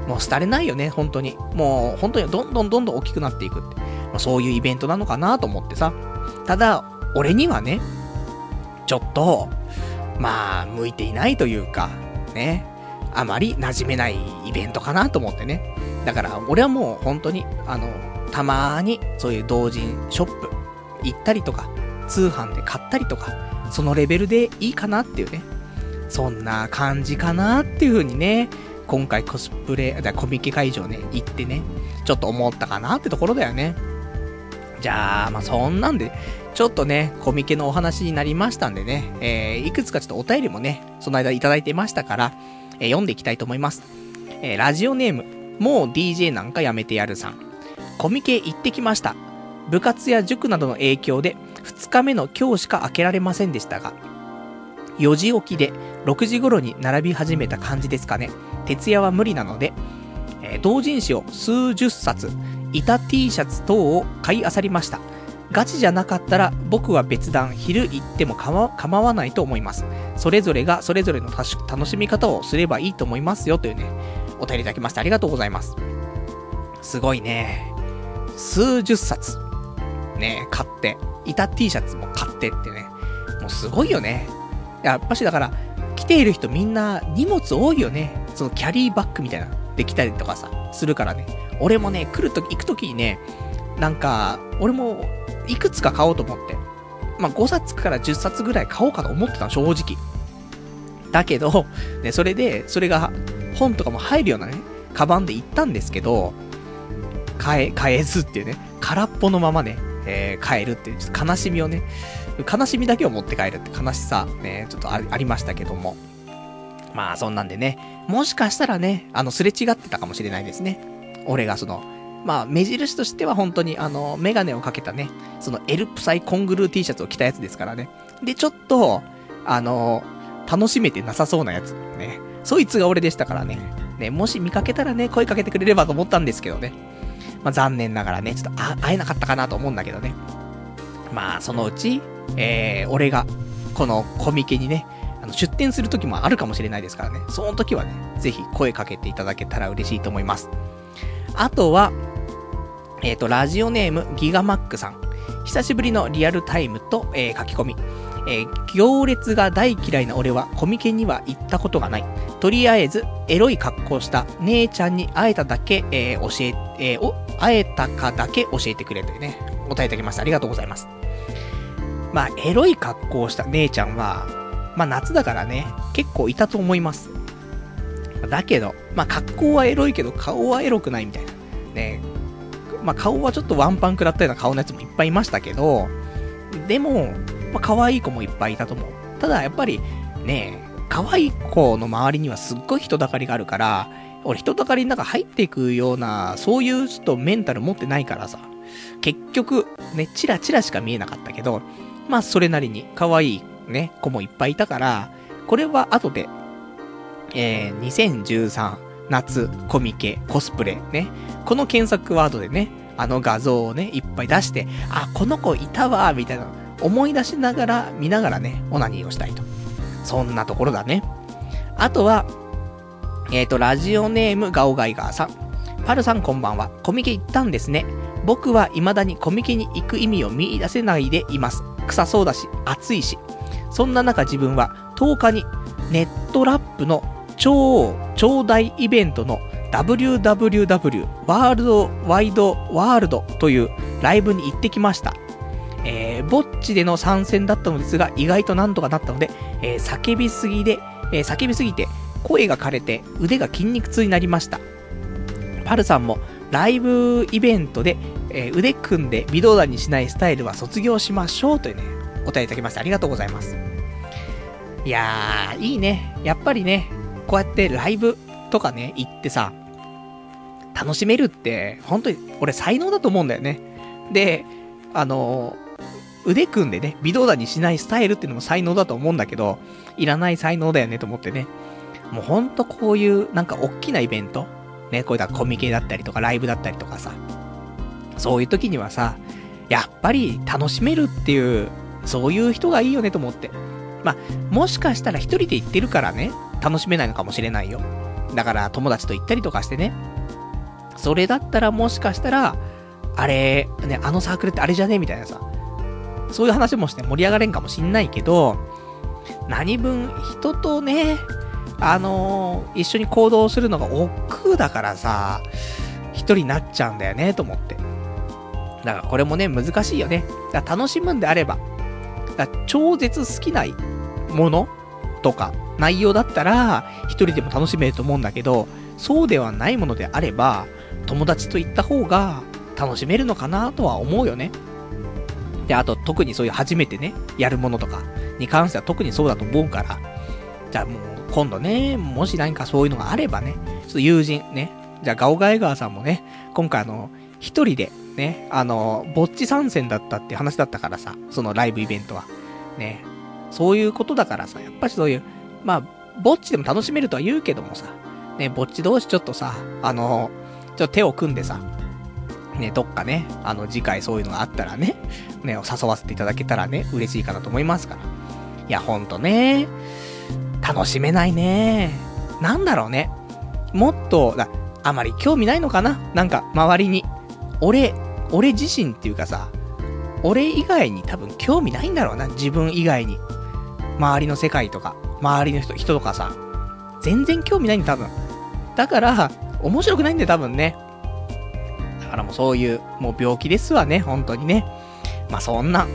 もう廃れないよね、本当に。もう本当にどんどんどんどん大きくなっていくって。まあ、そういうイベントなのかなと思ってさ。ただ、俺にはね、ちょっと、まあ、向いていないというか、ね、あまり馴染めないイベントかなと思ってね。だから、俺はもう本当に、あの、たまに、そういう同人ショップ行ったりとか、通販で買ったりとか、そのレベルでいいかなっていうね。そんな感じかなっていう風にね、今回コスプレ、コミケ会場ね、行ってね、ちょっと思ったかなってところだよね。じゃあ、まあそんなんで、ちょっとね、コミケのお話になりましたんでね、えー、いくつかちょっとお便りもね、その間いただいてましたから、えー、読んでいきたいと思います。えー、ラジオネーム、もう DJ なんかやめてやるさん。コミケ行ってきました。部活や塾などの影響で、2日目の今日しか開けられませんでしたが、4時起きで6時頃に並び始めた感じですかね。徹夜は無理なので、えー、同人誌を数十冊、板 T シャツ等を買い漁りました。ガチじゃなかったら僕は別段昼行っても構わないと思います。それぞれがそれぞれの楽しみ方をすればいいと思いますよというね、お便りいただきましてありがとうございます。すごいね。数十冊。ね、買って。板 T シャツも買ってってね。もうすごいよね。やっぱしだから、来ている人みんな荷物多いよね。そのキャリーバッグみたいな、できたりとかさ、するからね。俺もね、来るとき、行くときにね、なんか、俺も、いくつか買おうと思って。まあ、5冊から10冊ぐらい買おうかと思ってたの、正直。だけど、ね、それで、それが、本とかも入るようなね、カバンで行ったんですけど、買え、買えずっていうね、空っぽのままね、えー、帰るっていう、ちょっと悲しみをね、悲しみだけを持って帰るって悲しさ、ね、ちょっとありましたけども。まあそんなんでね、もしかしたらね、あの、すれ違ってたかもしれないですね。俺がその、まあ、目印としては本当に、あの、メガネをかけたね、そのエルプサイコングルー T シャツを着たやつですからね。で、ちょっと、あの、楽しめてなさそうなやつ。ね。そいつが俺でしたからね。ね、もし見かけたらね、声かけてくれればと思ったんですけどね。まあ、残念ながらね、ちょっと会えなかったかなと思うんだけどね。まあ、そのうち、えー、俺が、このコミケにね、あの出店する時もあるかもしれないですからね。その時はね、ぜひ声かけていただけたら嬉しいと思います。あとは、えっ、ー、と、ラジオネームギガマックさん。久しぶりのリアルタイムと、えー、書き込み。えー、行列が大嫌いな俺はコミケには行ったことがない。とりあえず、エロい格好した姉ちゃんに会えただけ、えー、教え、えー、お、会えたかだけ教えてくれというね、答えいただきました。ありがとうございます。まあ、エロい格好をした姉ちゃんは、まあ夏だからね、結構いたと思います。だけど、まあ格好はエロいけど顔はエロくないみたいな。ね。まあ顔はちょっとワンパン食らったような顔のやつもいっぱいいましたけど、でも、まあ可愛い子もいっぱいいたと思う。ただやっぱり、ね、可愛い子の周りにはすっごい人だかりがあるから、俺人だかりの中入っていくような、そういうちょっとメンタル持ってないからさ、結局、ね、チラチラしか見えなかったけど、まあそれなりに可愛いね、子もいっぱいいたから、これは後で、えー、2013夏コミケコスプレね、この検索ワードでね、あの画像をね、いっぱい出して、あ、この子いたわ、みたいな、思い出しながら、見ながらね、オナニーをしたいと。そんなところだね。あとは、えっ、ー、と、ラジオネームガオガイガーさん。パルさんこんばんは。コミケ行ったんですね。僕は未だにコミケに行く意味を見出せないでいます。臭そうだし、暑いし。そんな中自分は10日にネットラップの超超大イベントの WWW ワールドワイドワールドというライブに行ってきました。えー、ぼっちでの参戦だったのですが、意外となんとかなったので、えー、叫びすぎで、えー、叫びすぎて、声が枯れて腕が筋肉痛になりました。パルさんも、ライブイベントで、え腕組んで微動だにしないスタイルは卒業しましょうというね、お答えいただきましてありがとうございます。いやー、いいね。やっぱりね、こうやってライブとかね、行ってさ、楽しめるって、本当に俺才能だと思うんだよね。で、あの、腕組んでね、微動だにしないスタイルっていうのも才能だと思うんだけど、いらない才能だよねと思ってね。もうほんとこういうなんか大きなイベント、ね、こういったコミケだったりとかライブだったりとかさ、そういう時にはさ、やっぱり楽しめるっていうそういう人がいいよねと思って。まあ、もしかしたら一人で行ってるからね、楽しめないのかもしれないよ。だから友達と行ったりとかしてね。それだったらもしかしたら、あれ、ね、あのサークルってあれじゃねみたいなさ。そういう話もして盛り上がれんかもしんないけど、何分人とね、あのー、一緒に行動するのが億劫だからさ、一人になっちゃうんだよね、と思って。だからこれもね、難しいよね。だ楽しむんであれば、だ超絶好きなものとか内容だったら、一人でも楽しめると思うんだけど、そうではないものであれば、友達と行った方が楽しめるのかなとは思うよね。で、あと特にそういう初めてね、やるものとかに関しては特にそうだと思うから、じゃあもう今度ね、もし何かそういうのがあればね、ちょっと友人ね、じゃあガオガイガーさんもね、今回あの、一人でね、あの、ぼっち参戦だったって話だったからさ、そのライブイベントは。ね、そういうことだからさ、やっぱりそういう、まあ、ぼっちでも楽しめるとは言うけどもさ、ね、ぼっち同士ちょっとさ、あの、ちょっと手を組んでさ、ね、どっかね、あの、次回そういうのがあったらね、ね、誘わせていただけたらね、嬉しいかなと思いますから。いや、ほんとね、楽しめないね。なんだろうね。もっと、あまり興味ないのかななんか、周りに。俺、俺自身っていうかさ、俺以外に多分興味ないんだろうな、自分以外に。周りの世界とか、周りの人、人とかさ、全然興味ないんだ、多分。だから、面白くないんだよ、多分ね。だからもうそういう、もう病気ですわね、本当にね。まあそんな。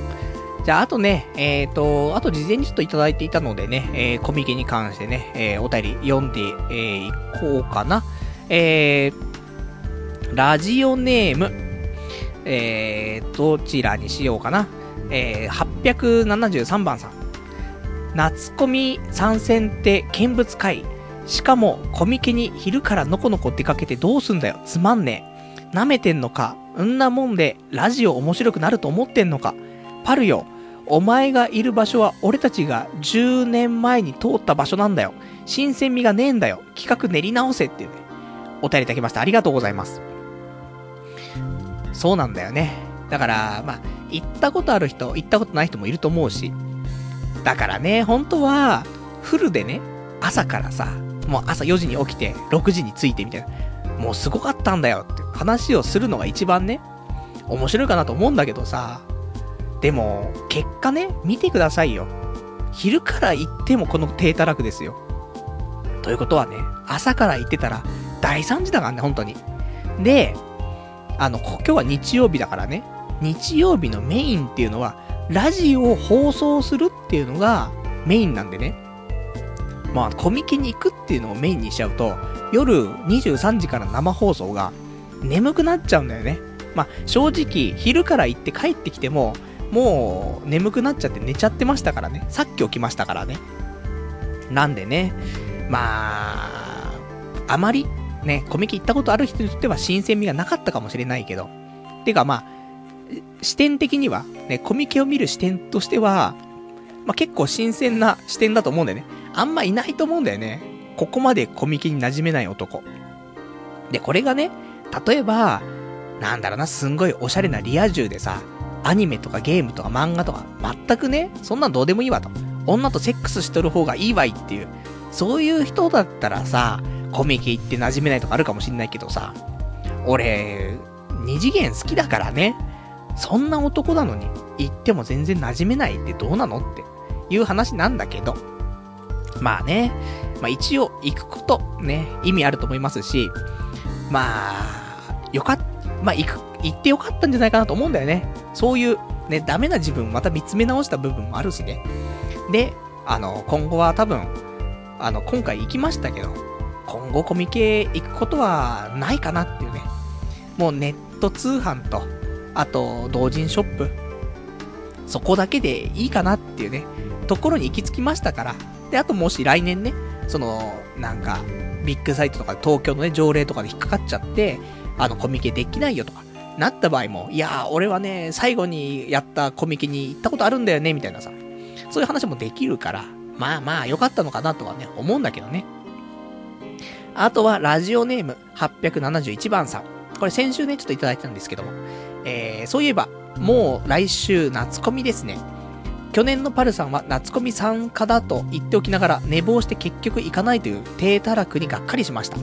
じゃあ、あとね、えっ、ー、と、あと事前にちょっといただいていたのでね、えー、コミケに関してね、えー、お便り読んで、えー、いこうかな。えー、ラジオネーム、えー、どちらにしようかな。えー、873番さん。夏コミ参戦って見物会。しかも、コミケに昼からのこのこ出かけてどうすんだよ。つまんねえ。舐めてんのか。んなもんで、ラジオ面白くなると思ってんのか。パルよ。お前がいる場所は俺たちが10年前に通った場所なんだよ。新鮮味がねえんだよ。企画練り直せっていうね。お便りいただきました。ありがとうございます。そうなんだよね。だから、まあ、行ったことある人、行ったことない人もいると思うし。だからね、本当は、フルでね、朝からさ、もう朝4時に起きて、6時に着いてみたいな。もうすごかったんだよって話をするのが一番ね、面白いかなと思うんだけどさ。でも、結果ね、見てくださいよ。昼から行ってもこの低たらくですよ。ということはね、朝から行ってたら大惨事だからね、本当に。で、あの、今日は日曜日だからね、日曜日のメインっていうのは、ラジオを放送するっていうのがメインなんでね。まあ、コミケに行くっていうのをメインにしちゃうと、夜23時から生放送が眠くなっちゃうんだよね。まあ、正直、昼から行って帰ってきても、もう眠くなっちゃって寝ちゃってましたからね。さっき起きましたからね。なんでね、まあ、あまりね、コミケ行ったことある人にとっては新鮮味がなかったかもしれないけど。てかまあ、視点的には、ね、コミケを見る視点としては、まあ結構新鮮な視点だと思うんだよね。あんまいないと思うんだよね。ここまでコミケに馴染めない男。で、これがね、例えば、なんだろうな、すんごいおしゃれなリア充でさ、アニメとかゲームとか漫画とか、全くね、そんなんどうでもいいわと。女とセックスしとる方がいいわいっていう、そういう人だったらさ、コミケ行って馴染めないとかあるかもしんないけどさ、俺、二次元好きだからね、そんな男なのに、行っても全然馴染めないってどうなのっていう話なんだけど、まあね、まあ一応行くことね、意味あると思いますし、まあ、よかっ、まあ行く、行ってよかったんじゃないかなと思うんだよね。そういう、ね、ダメな自分また見つめ直した部分もあるしね。で、あの、今後は多分、あの、今回行きましたけど、今後コミケ行くことはないかなっていうね。もうネット通販と、あと、同人ショップ。そこだけでいいかなっていうね、ところに行き着きましたから。で、あともし来年ね、その、なんか、ビッグサイトとか東京のね、条例とかで引っかかっちゃって、あの、コミケできないよとか、なった場合も、いやー、俺はね、最後にやったコミケに行ったことあるんだよね、みたいなさ、そういう話もできるから、まあまあ、良かったのかなとはね、思うんだけどね。あとは、ラジオネーム871番さん。これ先週ね、ちょっといただいたんですけども。えー、そういえば、もう来週夏コミですね。去年のパルさんは夏コミ参加だと言っておきながら寝坊して結局行かないという低たらくにがっかりしました。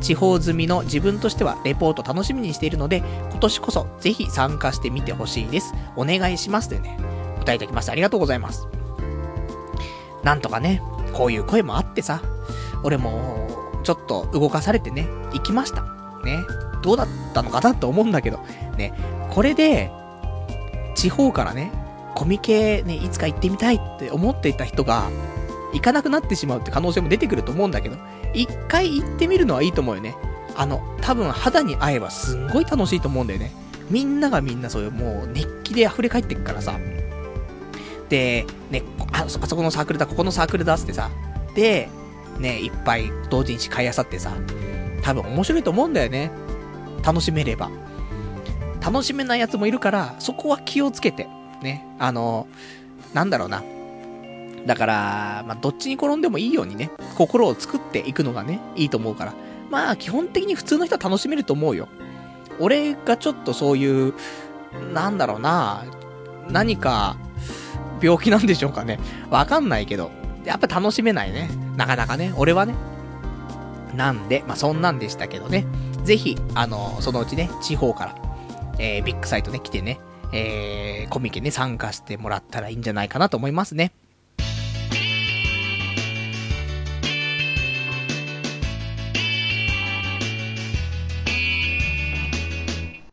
地方済みの自分としてはレポート楽しみにしているので、今年こそぜひ参加してみてほしいです。お願いしますというね、答えいただきましてありがとうございます。なんとかね、こういう声もあってさ、俺も、ちょっと動かされてね、行きました。ね。どうだったのかなと思うんだけど、ね。これで、地方からね、コミケね、いつか行ってみたいって思っていた人が、行かなくなってしまうって可能性も出てくると思うんだけど、一回行ってみるのはいいと思うよね。あの、多分肌に合えばすんごい楽しいと思うんだよね。みんながみんなそういうもう熱気で溢れ返ってくからさ。で、ね、あそ、あそこのサークルだ、ここのサークルだってさ。で、ね、いっぱい同人誌買いあさってさ。多分面白いと思うんだよね。楽しめれば。楽しめないやつもいるから、そこは気をつけて。ね。あの、なんだろうな。だから、まあ、どっちに転んでもいいようにね、心を作っていくのがね、いいと思うから。まあ、基本的に普通の人は楽しめると思うよ。俺がちょっとそういう、なんだろうな、何か、病気なんでしょうかね。わかんないけど。やっぱ楽しめないね。なかなかね。俺はね。なんで、まあ、そんなんでしたけどね。ぜひ、あの、そのうちね、地方から、えー、ビッグサイトね、来てね、えー、コミケね、参加してもらったらいいんじゃないかなと思いますね。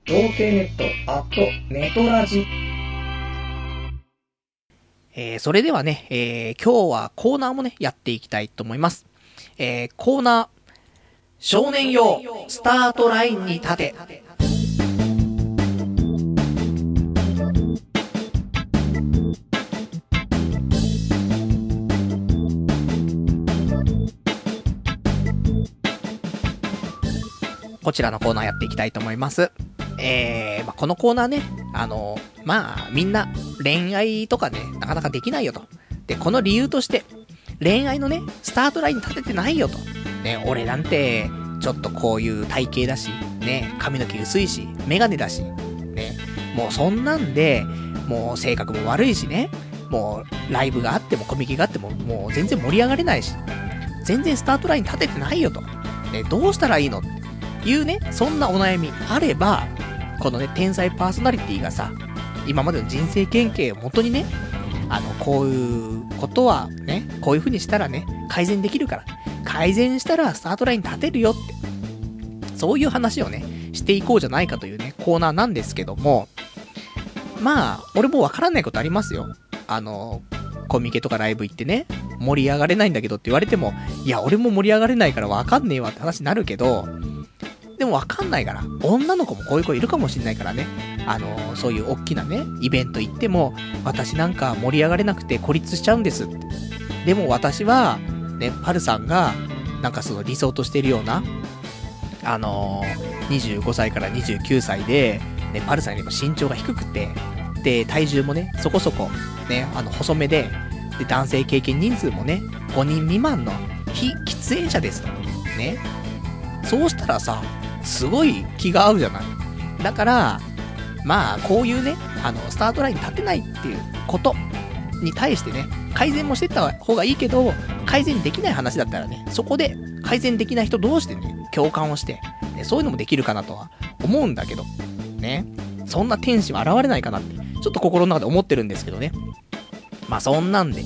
童貞ネット、アット、ネトラジ。えー、それではね、えー、今日はコーナーもね、やっていきたいと思います。えー、コーナー、少年よ、スタートラインに立て。こちらのコーナーやっていきたいと思います。えー、まあ、このコーナーね、あの、まあ、みんな恋愛とかね、なかなかできないよと。で、この理由として、恋愛のね、スタートライン立ててないよと。ね、俺なんて、ちょっとこういう体型だし、ね、髪の毛薄いし、メガネだし、ね、もうそんなんで、もう性格も悪いしね、もうライブがあってもコミケがあっても、もう全然盛り上がれないし、全然スタートライン立ててないよと。ね、どうしたらいいのっていうね、そんなお悩みあれば、このね、天才パーソナリティがさ、今までの人生経験をもとにね、あの、こういうことはね、こういう風にしたらね、改善できるから。改善したらスタートライン立てるよって。そういう話をね、していこうじゃないかというね、コーナーなんですけども、まあ、俺もわからないことありますよ。あの、コミケとかライブ行ってね、盛り上がれないんだけどって言われても、いや、俺も盛り上がれないからわかんねえわって話になるけど、でもわかんないから、女の子もこういう子いるかもしんないからね、あの、そういう大きなね、イベント行っても、私なんか盛り上がれなくて孤立しちゃうんですって。でも私は、ね、パルさんが、なんかその理想としてるような、あのー、25歳から29歳で、ね、パルさんよりも身長が低くて、で、体重もね、そこそこ、ね、あの、細めで、で、男性経験人数もね、5人未満の非喫煙者ですと。ね。そうしたらさ、すごい気が合うじゃない。だから、まあ、こういうね、あの、スタートライン立てないっていうことに対してね、改善もしてった方がいいけど、改善できない話だったらね、そこで改善できない人同士でね、共感をして、ね、そういうのもできるかなとは思うんだけど、ね。そんな天使は現れないかなって、ちょっと心の中で思ってるんですけどね。まあそんなんで、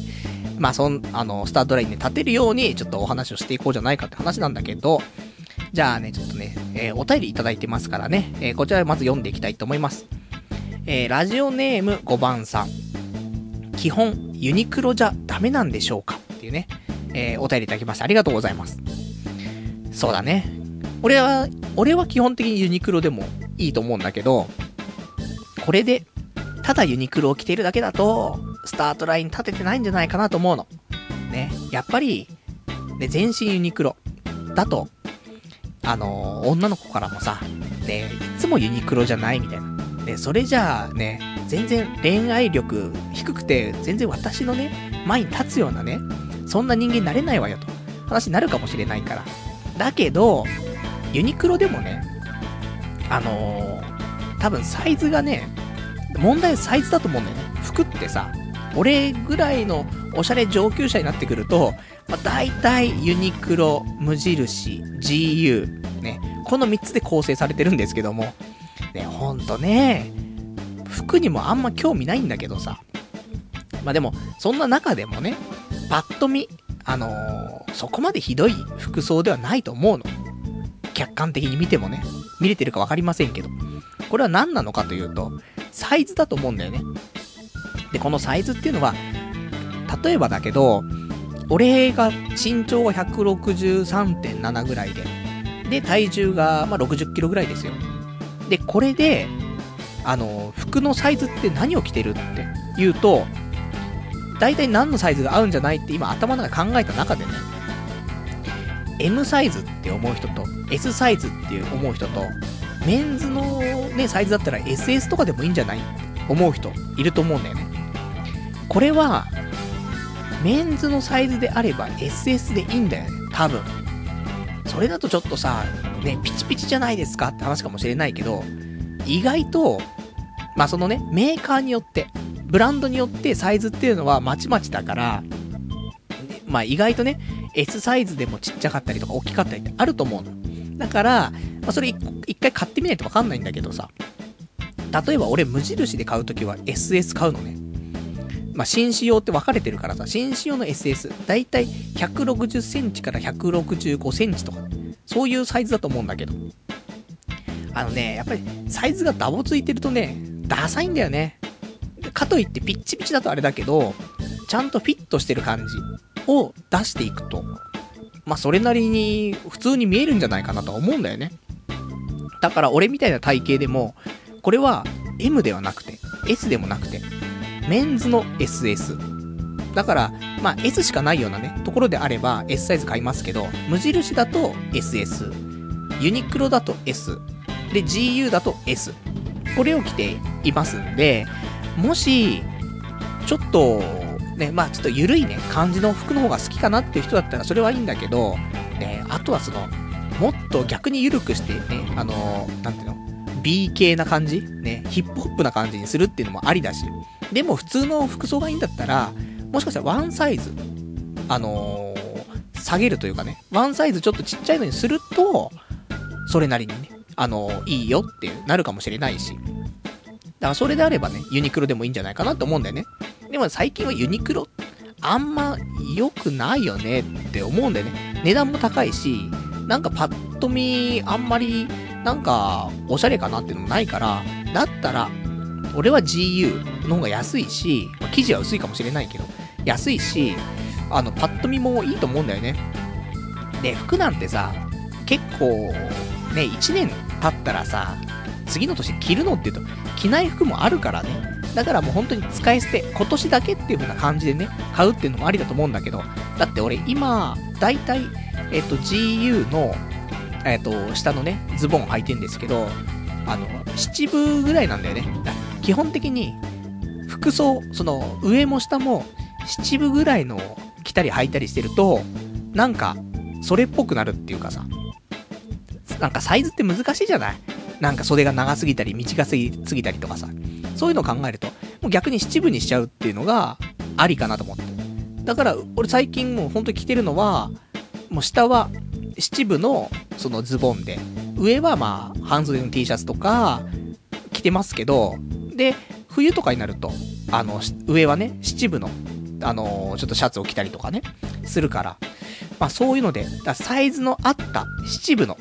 まあそん、あの、スタートラインで立てるように、ちょっとお話をしていこうじゃないかって話なんだけど、じゃあね、ちょっとね、えー、お便りいただいてますからね、えー、こちらまず読んでいきたいと思います。えー、ラジオネーム5番さん。基本、ユニクロじゃダメなんでしょうか？っていうね、えー、お便りいただきましてありがとうございます。そうだね。俺は、俺は基本的にユニクロでもいいと思うんだけど、これで、ただユニクロを着ているだけだと、スタートライン立ててないんじゃないかなと思うの。ね。やっぱり、ね、全身ユニクロだと、あの、女の子からもさ、ね、いつもユニクロじゃないみたいな。ね、それじゃあね、全然恋愛力低くて、全然私のね、前に立つようなね、そんな人間になれないわよと、話になるかもしれないから。だけど、ユニクロでもね、あのー、多分サイズがね、問題サイズだと思うんだよね。服ってさ、俺ぐらいのおしゃれ上級者になってくると、まあ、大体ユニクロ、無印、GU、ね、この3つで構成されてるんですけども、ね、ほんとね、服にもあんま興味ないんだけどさ。まあでも、そんな中でもね、パッと見、あのー、そこまでひどい服装ではないと思うの。客観的に見てもね、見れてるかわかりませんけど。これは何なのかというと、サイズだと思うんだよね。で、このサイズっていうのは、例えばだけど、俺が身長が163.7ぐらいで、で、体重が、まあ、60キロぐらいですよ。で、これで、あの、服のサイズって何を着てるって言うと、大体何のサイズが合うんじゃないって今頭の中で考えた中でね、M サイズって思う人と、S サイズって思う人と、メンズのね、サイズだったら SS とかでもいいんじゃないって思う人いると思うんだよね。これは、メンズのサイズであれば SS でいいんだよね、多分。それだとちょっとさ、ね、ピチピチじゃないですか？って話かもしれないけど、意外と、まあそのね、メーカーによって、ブランドによってサイズっていうのはまちまちだから、まあ意外とね、S サイズでもちっちゃかったりとか大きかったりってあると思うの。だから、まあそれ一回買ってみないとわかんないんだけどさ、例えば俺無印で買うときは SS 買うのね。まあ、紳士用って分かれてるからさ、紳士用の SS、だいたい160センチから165センチとか、そういうサイズだと思うんだけど。あのね、やっぱりサイズがダボついてるとね、ダサいんだよね。かといってピッチピチだとあれだけど、ちゃんとフィットしてる感じを出していくと、まあそれなりに普通に見えるんじゃないかなとは思うんだよね。だから俺みたいな体型でも、これは M ではなくて、S でもなくて、メンズの SS。だから、まあ S しかないようなね、ところであれば S サイズ買いますけど、無印だと SS。ユニクロだと S、で、GU だと S。これを着ていますんで、もし、ちょっと、ね、まあちょっと緩いね、感じの服の方が好きかなっていう人だったらそれはいいんだけど、ね、あとはその、もっと逆に緩くしてね、あのなんていうの？?B 系な感じ？ね、ヒップホップな感じにするっていうのもありだし。でも普通の服装がいいんだったら、もしかしたらワンサイズ、あのー、下げるというかね、ワンサイズちょっとちっちゃいのにすると、それなりにね、あのー、いいよってなるかもしれないし。だからそれであればね、ユニクロでもいいんじゃないかなと思うんだよね。でも最近はユニクロ、あんま良くないよねって思うんだよね。値段も高いし、なんかパッと見、あんまり、なんか、おしゃれかなっていうのもないから、だったら、俺は GU の方が安いし、まあ、生地は薄いかもしれないけど、安いし、あの、パッと見もいいと思うんだよね。で、服なんてさ、結構、ね、1年経ったらさ、次の年着るのって言うと、着ない服もあるからね。だからもう本当に使い捨て、今年だけっていう風な感じでね、買うっていうのもありだと思うんだけど、だって俺今、だいたい、えっと、GU の、えっと、下のね、ズボン履いてんですけど、あの、七分ぐらいなんだよね。基本的に、服装、その、上も下も、七分ぐらいの着たり履いたりしてると、なんか、それっぽくなるっていうかさ、なんかサイズって難しいじゃない？なんか袖が長すぎたり、短すぎすぎたりとかさ。そういうのを考えると、もう逆に七分にしちゃうっていうのが、ありかなと思って。だから、俺最近もうほんと着てるのは、もう下は七分のそのズボンで、上はまあ半袖の T シャツとか着てますけど、で、冬とかになると、あの、上はね、七分の、あのー、ちょっとシャツを着たりとかね、するから、まあそういうので、だサイズの合った七分の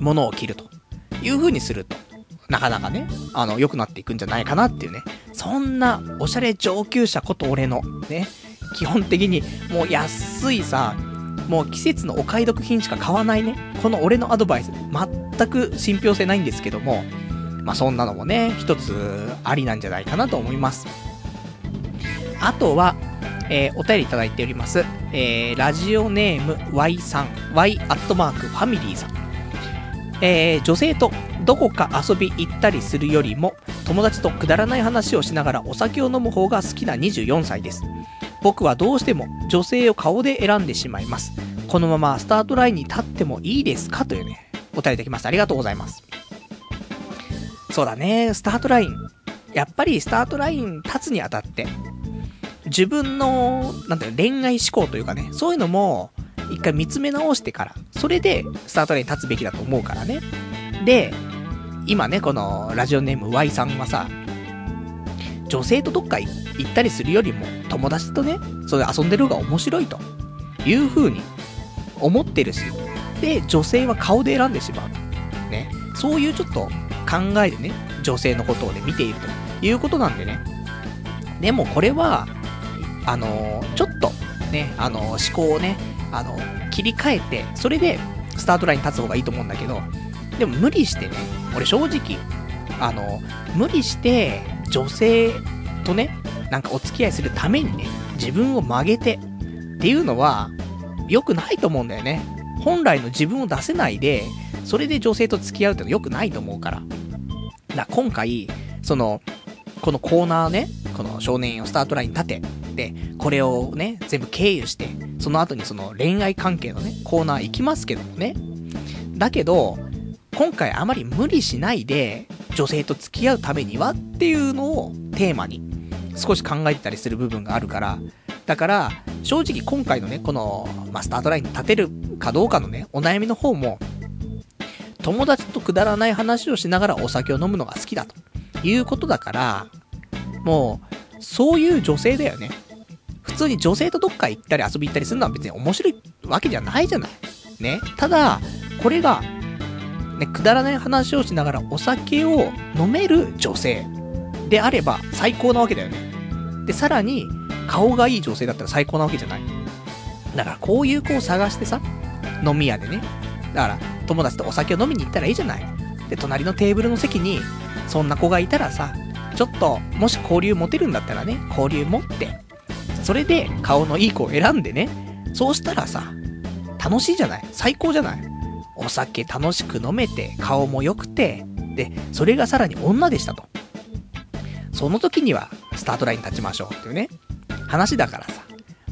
ものを着るという風にすると、なかなかね、あの、良くなっていくんじゃないかなっていうね。そんな、おしゃれ上級者こと俺の、ね、基本的に、もう安いさ、もう季節のお買い得品しか買わないね。この俺のアドバイス、全く信憑性ないんですけども、まあそんなのもね、一つありなんじゃないかなと思います。あとは、えー、お便りいただいております。えー、ラジオネーム Y さん、Y アットマークファミリーさん。えー、女性とどこか遊び行ったりするよりも、友達とくだらない話をしながらお酒を飲む方が好きな24歳です。僕はどうしても女性を顔で選んでしまいます。このままスタートラインに立ってもいいですか？というね、お便りいきました。ありがとうございます。そうだね、スタートライン。やっぱりスタートライン立つにあたって、自分の、なんていう恋愛思考というかね、そういうのも、一回見つめ直してから、それでスタートライン立つべきだと思うからね。で、今ね、このラジオネーム Y さんはさ、女性とどっか行ったりするよりも、友達とね、それ遊んでる方が面白いという風に思ってるし、で、女性は顔で選んでしまう。ね。そういうちょっと考えでね、女性のことをね、見ているということなんでね。でもこれは、あのー、ちょっと、ね、あのー、思考をね、あのー、切り替えて、それで、スタートラインに立つ方がいいと思うんだけど、でも無理してね、俺正直、あの、無理して、女性とね、なんかお付き合いするためにね、自分を曲げてっていうのは、良くないと思うんだよね。本来の自分を出せないで、それで女性と付き合うってのは良くないと思うから。だ今回、その、このコーナーね、この少年をスタートラインに立て、で、これをね、全部経由して、その後にその恋愛関係のね、コーナー行きますけどもね。だけど、今回あまり無理しないで、女性と付き合うためにはっていうのをテーマに少し考えてたりする部分があるから、だから、正直今回のね、この、まあ、スタートラインに立てるかどうかのね、お悩みの方も、友達とくだらない話をしながらお酒を飲むのが好きだということだから、もう、そういう女性だよね。普通に女性とどっか行ったり遊び行ったりするのは別に面白いわけじゃないじゃない。ね。ただ、これが、ね、くだらない話をしながらお酒を飲める女性であれば最高なわけだよね。で、さらに、顔がいい女性だったら最高なわけじゃない。だからこういう子を探してさ、飲み屋でね。だから、友達とお酒を飲みに行ったらいいじゃない。で、隣のテーブルの席に、そんな子がいたらさ、ちょっと、もし交流持てるんだったらね、交流持って、それで顔のいい子を選んでね、そうしたらさ、楽しいじゃない最高じゃないお酒楽しく飲めて、顔も良くて、で、それがさらに女でしたと。その時には、スタートライン立ちましょうっていうね、話だからさ、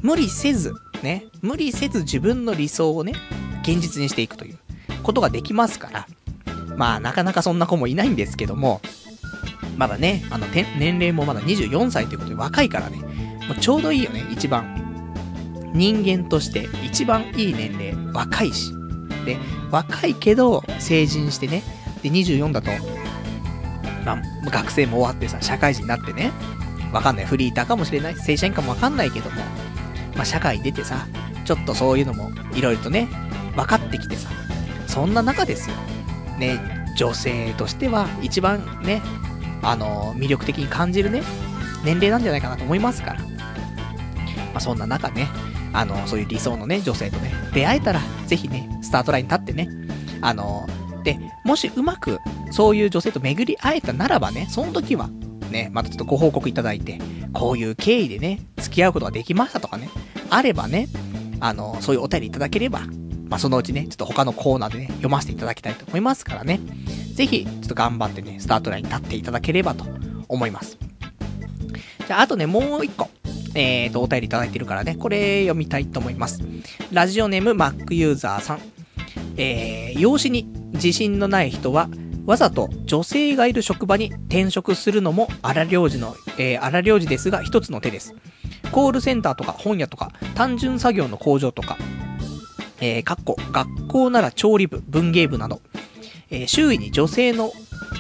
無理せず、ね、無理せず自分の理想をね、現実にしていくということができますから、まあ、なかなかそんな子もいないんですけども、まだね、あの、年齢もまだ24歳ということで若いからね、もうちょうどいいよね、一番。人間として一番いい年齢、若いし。で、若いけど成人してね、で、24だと、まあ、学生も終わってさ、社会人になってね、わかんない、フリーターかもしれない、正社員かもわかんないけども、まあ、社会に出てさ、ちょっとそういうのも、いろいろとね、分かってきてさ、そんな中ですよ。ね、女性としては一番ね、あのー、魅力的に感じるね、年齢なんじゃないかなと思いますから。まあ、そんな中ね、あのー、そういう理想のね、女性とね、出会えたら、ぜひね、タートラインに立ってね、あの、で、もしうまく、そういう女性と巡り会えたならばね、その時は、ね、またちょっとご報告いただいて、こういう経緯でね、付き合うことができましたとかね、あればね、あの、そういうお便りいただければ、まあ、そのうちね、ちょっと他のコーナーでね、読ませていただきたいと思いますからね。ぜひ、ちょっと頑張ってね、スタートラインに立っていただければと思います。じゃあ、あとね、もう一個。えーと、お便りいただいてるからね、これ読みたいと思います。ラジオネーム Mac ユーザーさん。えー、養子に自信のない人は、わざと女性がいる職場に転職するのも荒領事の、えー、荒領事ですが一つの手です。コールセンターとか本屋とか単純作業の工場とか、えー、かっこ学校なら調理部、文芸部など、えー、周囲に女性の、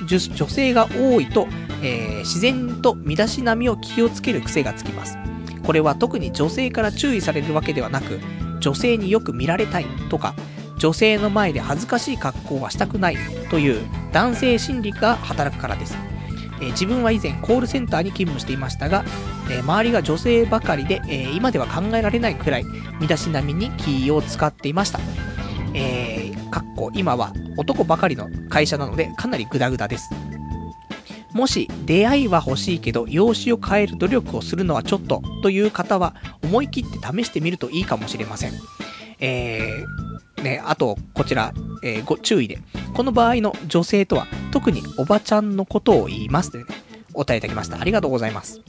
女性が多いと、えー、自然と身だしなみを気をつける癖がつきます。これは特に女性から注意されるわけではなく、女性によく見られたいとか、女性の前で恥ずかしい格好はしたくないという男性心理が働くからです。えー、自分は以前コールセンターに勤務していましたが、えー、周りが女性ばかりで、えー、今では考えられないくらい身だしなみに気を使っていました。えー、かっこ今は男ばかりの会社なのでかなりグダグダです。もし出会いは欲しいけど容姿を変える努力をするのはちょっとという方は思い切って試してみるといいかもしれません。えー、ね、あと、こちら、えー、ご注意で。この場合の女性とは、特におばちゃんのことを言いますというね、お答えいただきました。ありがとうございます。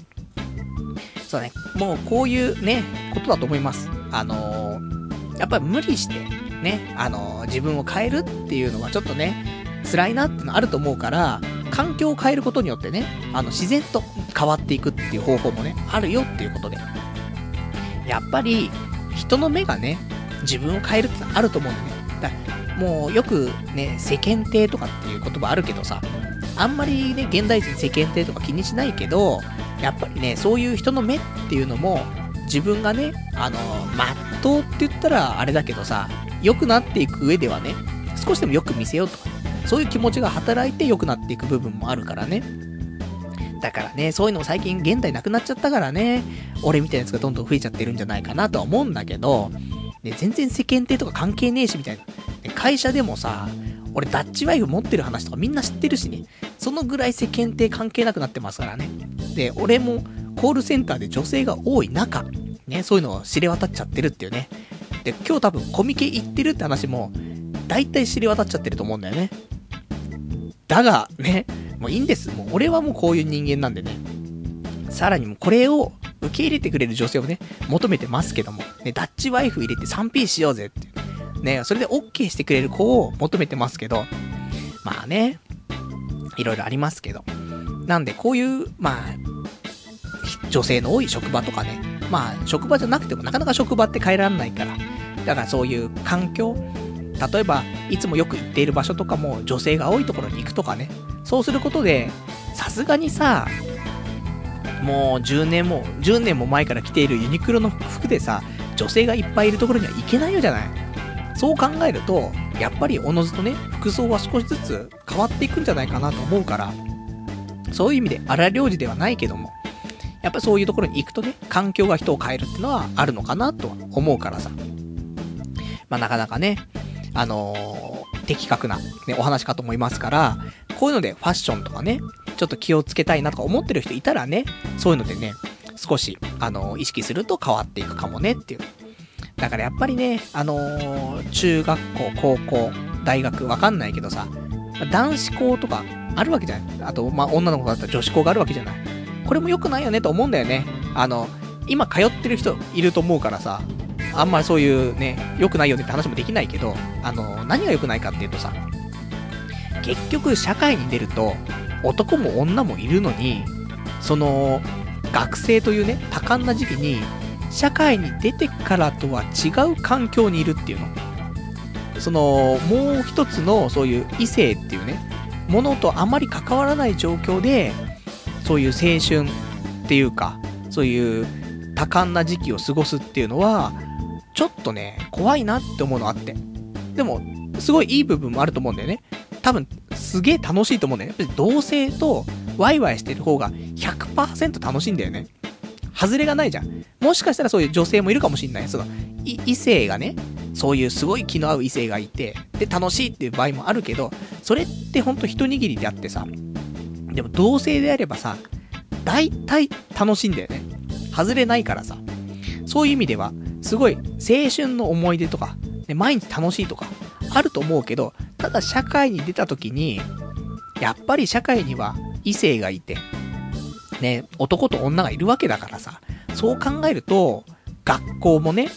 そうね、もうこういうね、ことだと思います。あのー、やっぱり無理して、ね、あのー、自分を変えるっていうのはちょっとね、辛いなってのあると思うから、環境を変えることによってね、あの、自然と変わっていくっていう方法もね、あるよっていうことで。やっぱり、人の目がね、自分を変えるってあると思うんだよね。だもうよくね、世間体とかっていう言葉あるけどさ、あんまりね、現代人世間体とか気にしないけど、やっぱりね、そういう人の目っていうのも、自分がね、あの、まっとうって言ったらあれだけどさ、良くなっていく上ではね、少しでもよく見せようとか、そういう気持ちが働いて良くなっていく部分もあるからね。だからね、そういうのも最近現代なくなっちゃったからね、俺みたいなやつがどんどん増えちゃってるんじゃないかなとは思うんだけど、ね、全然世間体とか関係ねえしみたいな。ね、会社でもさ、俺ダッチワイフ持ってる話とかみんな知ってるしね、そのぐらい世間体関係なくなってますからね。で、俺もコールセンターで女性が多い中、ね、そういうのを知れ渡っちゃってるっていうね。で、今日多分コミケ行ってるって話も、大体知れ渡っちゃってると思うんだよね。だが、ね、もういいんです。もう俺はもうこういう人間なんでね。さらにもこれを受け入れてくれる女性をね、求めてますけども、ね、ダッチワイフ入れて 3P しようぜって。ね、それで OK してくれる子を求めてますけど、まあね、いろいろありますけど。なんで、こういう、まあ、女性の多い職場とかね、まあ、職場じゃなくてもなかなか職場って変えられないから、だからそういう環境、例えば、いつもよく行っている場所とかも女性が多いところに行くとかね、そうすることで、さすがにさ、もう10年も、10年も前から着ているユニクロの服でさ、女性がいっぱいいるところには行けないよじゃない？そう考えると、やっぱりおのずとね、服装は少しずつ変わっていくんじゃないかなと思うから、そういう意味で荒領事ではないけども、やっぱそういうところに行くとね、環境が人を変えるってのはあるのかなとは思うからさ。まあなかなかね、あのー、的確な、ね、お話かと思いますから、こういうのでファッションとかね、ちょっと気をつけたいなとか思ってる人いたらね、そういうのでね、少し、あの、意識すると変わっていくかもねっていう。だからやっぱりね、あのー、中学校、高校、大学、わかんないけどさ、男子校とかあるわけじゃないあと、まあ、女の子だったら女子校があるわけじゃないこれも良くないよねと思うんだよね。あの、今通ってる人いると思うからさ、あんまりそういうね、良くないよねって話もできないけど、あの、何が良くないかっていうとさ、結局社会に出ると、男も女もいるのに、その、学生というね、多感な時期に、社会に出てからとは違う環境にいるっていうの。その、もう一つのそういう異性っていうね、ものとあまり関わらない状況で、そういう青春っていうか、そういう多感な時期を過ごすっていうのは、ちょっとね、怖いなって思うのあって。でも、すごいいい部分もあると思うんだよね。多分、すげえ楽しいと思うんだよね。同性とワイワイしてる方が100%楽しいんだよね。外れがないじゃん。もしかしたらそういう女性もいるかもしんない。その、異性がね、そういうすごい気の合う異性がいて、で、楽しいっていう場合もあるけど、それってほんと一握りであってさ、でも同性であればさ、大体楽しいんだよね。外れないからさ。そういう意味では、すごい青春の思い出とか、ね、毎日楽しいとか、あると思うけど、ただ社会に出た時に、やっぱり社会には異性がいて、ね、男と女がいるわけだからさ、そう考えると、学校もね、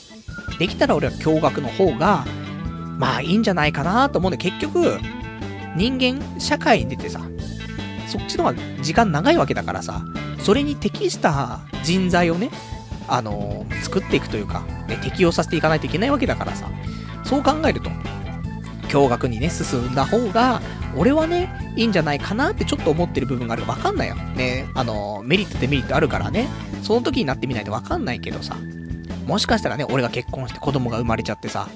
できたら俺は共学の方が、まあいいんじゃないかなと思うんで、結局、人間、社会に出てさ、そっちの方が時間長いわけだからさ、それに適した人材をね、あのー、作っていくというか、ね、適用させていかないといけないわけだからさ、そう考えると、共学にね、進んだ方が、俺はね、いいんじゃないかなってちょっと思ってる部分があるかわかんないよ。ね、あの、メリットデメリットあるからね、その時になってみないとわかんないけどさ、もしかしたらね、俺が結婚して子供が生まれちゃってさ、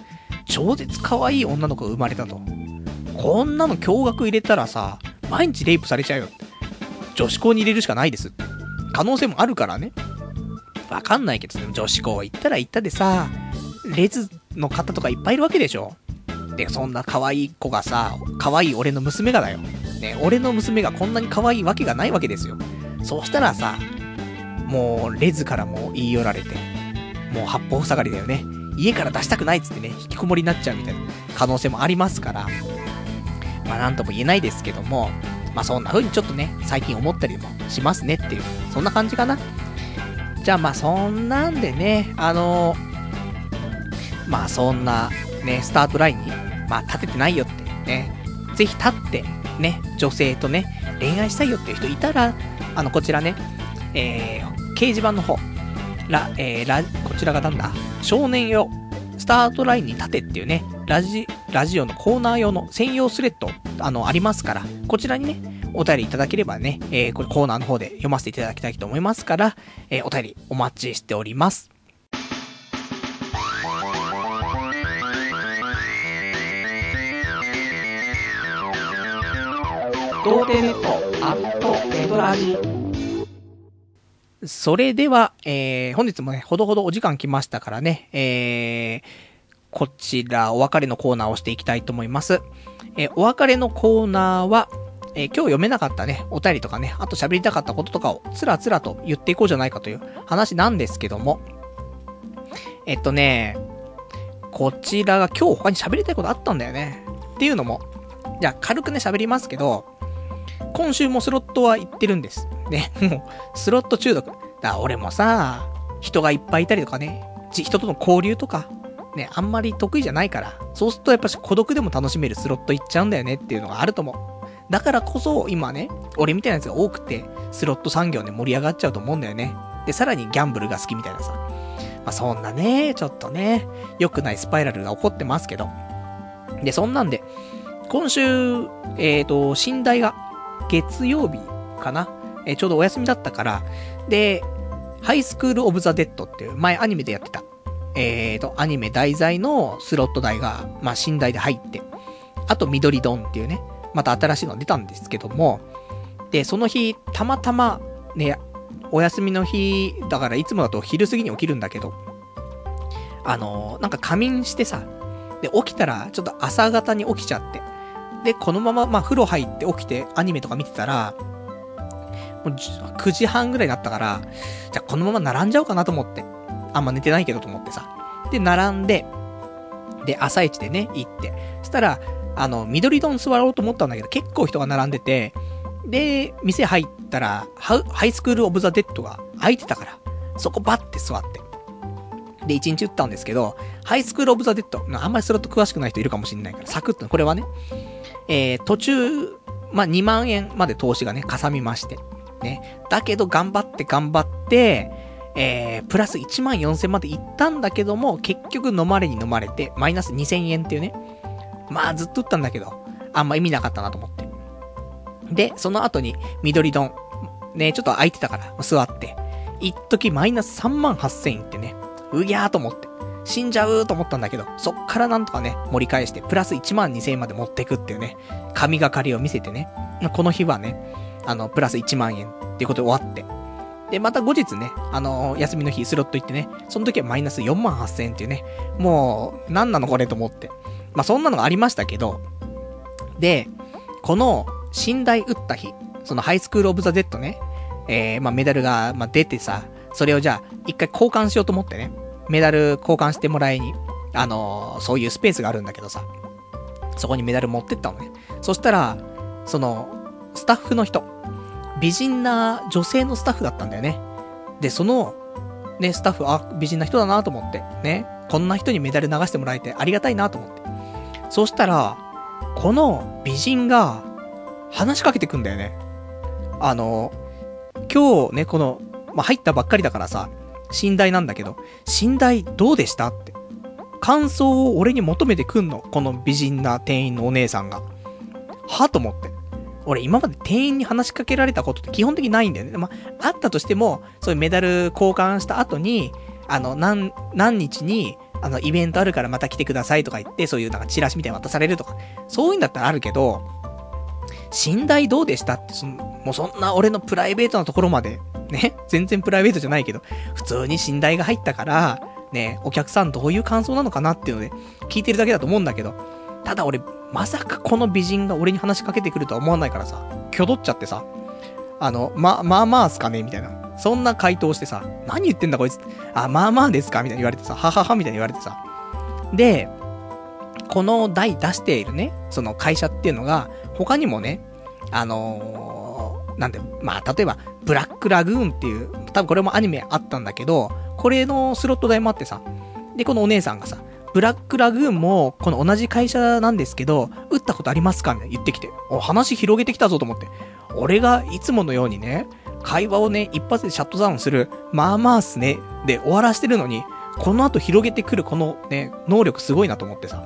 超絶可愛い女の子が生まれたと。こんなの驚愕入れたらさ、毎日レイプされちゃうよ。女子校に入れるしかないです。可能性もあるからね。わかんないけど、女子校行ったら行ったでさ、レズの方とかいっぱいいるわけでしょ。で、そんな可愛い子がさ、可愛い俺の娘がだよ。ね、俺の娘がこんなに可愛いわけがないわけですよ。そうしたらさ、もう、レズからも言い寄られて、もう八方塞がりだよね。家から出したくないっつってね、引きこもりになっちゃうみたいな可能性もありますから、まあなんとも言えないですけども、まあそんな風にちょっとね、最近思ったりもしますねっていう、そんな感じかな。じゃあまあそんなんでね、あの、まあそんなね、スタートラインに、まあ立ててないよってね、ぜひ立って、ね、女性とね、恋愛したいよっていう人いたら、あの、こちらね、えー、掲示板の方、ラ、えー、ラ、こちらがなんだ？少年用、スタートラインに立てっていうね、ラジ、ラジオのコーナー用の専用スレッド、あの、ありますから、こちらにね、お便りいただければね、えー、これコーナーの方で読ませていただきたいと思いますから、えー、お便りお待ちしております。童貞ネットアットネトラジそれでは、えー、本日もね、ほどほどお時間来ましたからね、えー、こちら、お別れのコーナーをしていきたいと思います。えー、お別れのコーナーは、えー、今日読めなかったね、お便りとかね、あと喋りたかったこととかをつらつらと言っていこうじゃないかという話なんですけども、えっとね、こちらが今日他に喋りたいことあったんだよね。っていうのも、じゃあ軽くね喋りますけど、今週もスロットは行ってるんです。ね、もう、スロット中毒。だ俺もさ、人がいっぱいいたりとかね、人との交流とか、ね、あんまり得意じゃないから、そうするとやっぱし孤独でも楽しめるスロット行っちゃうんだよねっていうのがあると思う。だからこそ今ね、俺みたいなやつが多くて、スロット産業ね、盛り上がっちゃうと思うんだよね。で、さらにギャンブルが好きみたいなさ。まあ、そんなね、ちょっとね、良くないスパイラルが起こってますけど。で、そんなんで、今週、えっ、ー、と、新台が、月曜日かな？え、ちょうどお休みだったから、で、ハイスクールオブザ・デッドっていう前アニメでやってた、えーと、アニメ題材のスロット台が、まあ、新台で入って、あと緑ドンっていうね、また新しいの出たんですけども、で、その日、たまたま、ね、お休みの日、だからいつもだと昼過ぎに起きるんだけど、あの、なんか仮眠してさ、で、起きたら、ちょっと朝方に起きちゃって、で、このまま、まあ、風呂入って起きてアニメとか見てたら、もう9時半ぐらいになったから、じゃあこのまま並んじゃおうかなと思って。あんま寝てないけどと思ってさ。で、並んで、で、朝一でね、行って。そしたら、あの、緑ドン座ろうと思ったんだけど、結構人が並んでて、で、店入ったら、ハハイスクールオブザ・デッドが空いてたから、そこバッて座って。で、1日打ったんですけど、ハイスクールオブザ・デッド、あんまりスロット詳しくない人いるかもしれないから、サクッと、これはね、えー、途中、まあ、2万円まで投資がね、かさみまして。ね。だけど、頑張って頑張って、えー、プラス1万4000まで行ったんだけども、結局飲まれに飲まれて、マイナス2000円っていうね。まあ、ずっと打ったんだけど、あんま意味なかったなと思って。で、その後に、緑丼。ね、ちょっと空いてたから、座って。一時マイナス3万8000円ってね、うぎゃーと思って。死んじゃうと思ったんだけど、そっからなんとかね、盛り返して、プラス1万2000円まで持ってくっていうね、神がかりを見せてね、この日はね、あの、プラス1万円っていうことで終わって。で、また後日ね、あのー、休みの日スロット行ってね、その時はマイナス4万8000円っていうね、もう、何なのこれと思って。まあ、そんなのがありましたけど、で、この、新台打った日、そのハイスクールオブザ・デッドね、えー、まあ、メダルが、まあ、出てさ、それをじゃあ、一回交換しようと思ってね、メダル交換してもらいに、あのー、そういうスペースがあるんだけどさ、そこにメダル持ってったのね。そしたら、その、スタッフの人、美人な女性のスタッフだったんだよね。で、その、ね、スタッフ、あ、美人な人だなと思って、ね、こんな人にメダル流してもらえてありがたいなと思って。そしたら、この美人が、話しかけてくんだよね。あの、今日ね、この、まあ、入ったばっかりだからさ、寝台なんだけど、寝台どうでしたって。感想を俺に求めてくんの。この美人な店員のお姉さんが。はと思って。俺今まで店員に話しかけられたことって基本的にないんだよね。まあ、あったとしても、そういうメダル交換した後に、あの、何、何日に、あの、イベントあるからまた来てくださいとか言って、そういうなんかチラシみたいに渡されるとか、そういうんだったらあるけど、寝台どうでしたって、その、もうそんな俺のプライベートなところまで、ね、全然プライベートじゃないけど、普通に寝台が入ったから、ね、お客さんどういう感想なのかなっていうので、聞いてるだけだと思うんだけど、ただ俺、まさかこの美人が俺に話しかけてくるとは思わないからさ、挙動っちゃってさ、あの、ま、まあまあすかねみたいな。そんな回答してさ、何言ってんだこいつ。あ、まあまあですかみたいに言われてさ、はははみたいに言われてさ。で、この台出しているね、その会社っていうのが、他にもね、あのー、なんで、まあ、例えば、ブラックラグーンっていう、多分これもアニメあったんだけど、これのスロット台もあってさ、で、このお姉さんがさ、ブラックラグーンも、この同じ会社なんですけど、打ったことありますかみたいな言ってきて、お、話広げてきたぞと思って。俺がいつものようにね、会話をね、一発でシャットダウンする、まあまあっすね、で終わらしてるのに、この後広げてくるこのね、能力すごいなと思ってさ。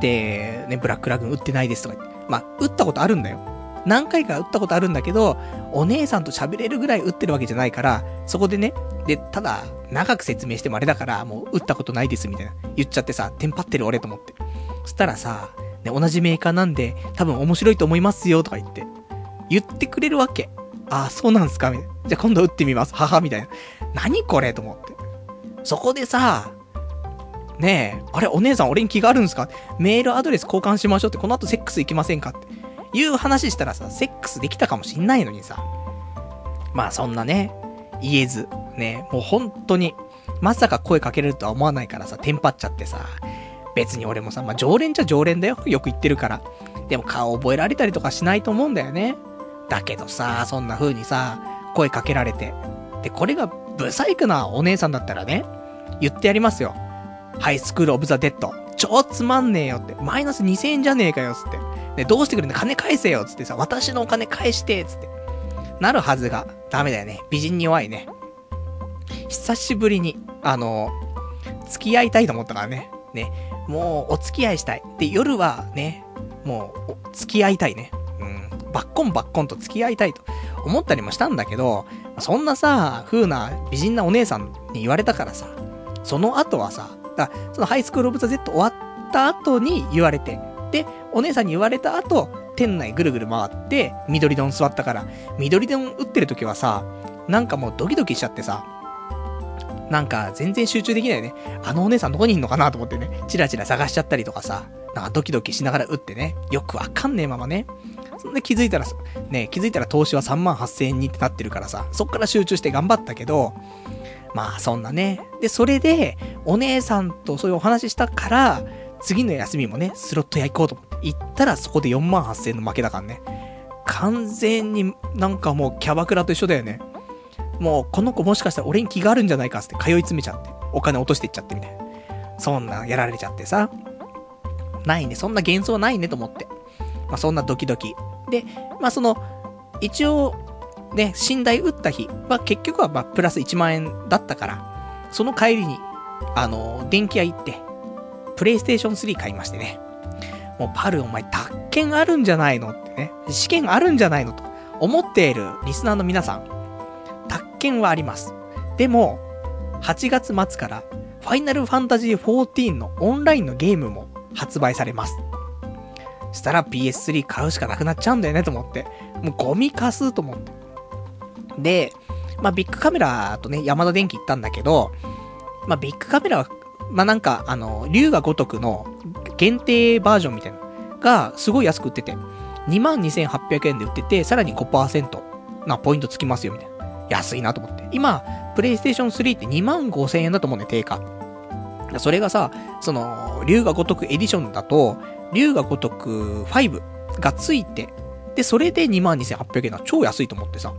で、ね、ブラックラグーン打ってないですとか言って。まあ、打ったことあるんだよ。何回か打ったことあるんだけど、お姉さんと喋れるぐらい打ってるわけじゃないから、そこでね、で、ただ、長く説明してもあれだから、もう打ったことないですみたいな。言っちゃってさ、テンパってる俺と思って。そしたらさ、ね、同じメーカーなんで、多分面白いと思いますよとか言って。言ってくれるわけ。ああ、そうなんすかみたいな。じゃあ今度打ってみます。母みたいな。何これと思って。そこでさ、ねえ、あれ、お姉さん俺に気があるんですか？メールアドレス交換しましょうって、この後セックス行きませんかっていう話したらさ、セックスできたかもしんないのにさ。まあそんなね、言えず、ね、もう本当に、まさか声かけれるとは思わないからさ、テンパっちゃってさ。別に俺もさ、まあ常連じゃ常連だよ。よく言ってるから。でも顔覚えられたりとかしないと思うんだよね。だけどさ、そんな風にさ、声かけられて。で、これがブサイクなお姉さんだったらね、言ってやりますよ。ハイスクールオブザ・デッド。超つまんねえよって。マイナス2000円じゃねえかよっ、つって。ね、どうしてくれんの？金返せよ、つってさ、私のお金返してっ、つって。なるはずが、ダメだよね。美人に弱いね。久しぶりに、あの、付き合いたいと思ったからね。ね。もう、お付き合いしたい。で、夜はね、もう、付き合いたいね。うん。バッコンバッコンと付き合いたいと思ったりもしたんだけど、そんなさ、風な美人なお姉さんに言われたからさ、その後はさ、そのハイスクールオブザ Z 終わった後に言われて、で、お姉さんに言われた後、店内ぐるぐる回って、緑丼座ったから、緑丼打ってる時はさ、なんかもうドキドキしちゃってさ、なんか全然集中できないよね。あのお姉さんどこにいんのかなと思ってね、チラチラ探しちゃったりとかさ、なんかドキドキしながら打ってね、よくわかんねえままね。そんで気づいたら、ね、気づいたら投資は3万8000円にってなってるからさ、そっから集中して頑張ったけど、まあそんなね。で、それで、お姉さんとそういうお話したから、次の休みもね、スロット屋行こうと思って。行ったらそこで4万8000円の負けだからね。完全になんかもうキャバクラと一緒だよね。もうこの子もしかしたら俺に気があるんじゃないかって通い詰めちゃって。お金落としていっちゃってみたいな。そんなんやられちゃってさ。ないね。そんな幻想ないねと思って。まあそんなドキドキ。で、まあその、一応、ね、寝台打った日は結局はまプラス1万円だったから、その帰りに、あの、電気屋行って、プレイステーション3買いましてね。もうパルお前、宅建あるんじゃないのってね。試験あるんじゃないのと思っているリスナーの皆さん。宅建はあります。でも、8月末から、ファイナルファンタジー14のオンラインのゲームも発売されます。したら PS3 買うしかなくなっちゃうんだよねと思って。もうゴミ貸すと思って。で、まあ、ビッグカメラとね、山田電機行ったんだけど、まあ、ビッグカメラは、まあ、なんか、あの、竜が如くの限定バージョンみたいなのがすごい安く売ってて、22,800円で売ってて、さらに5%なポイントつきますよ、みたいな。安いなと思って。今、プレイステーション3って25,000円だと思うね、定価。それがさ、その、竜が如くエディションだと、竜が如く5がついて、で、それで22,800円は超安いと思ってさ。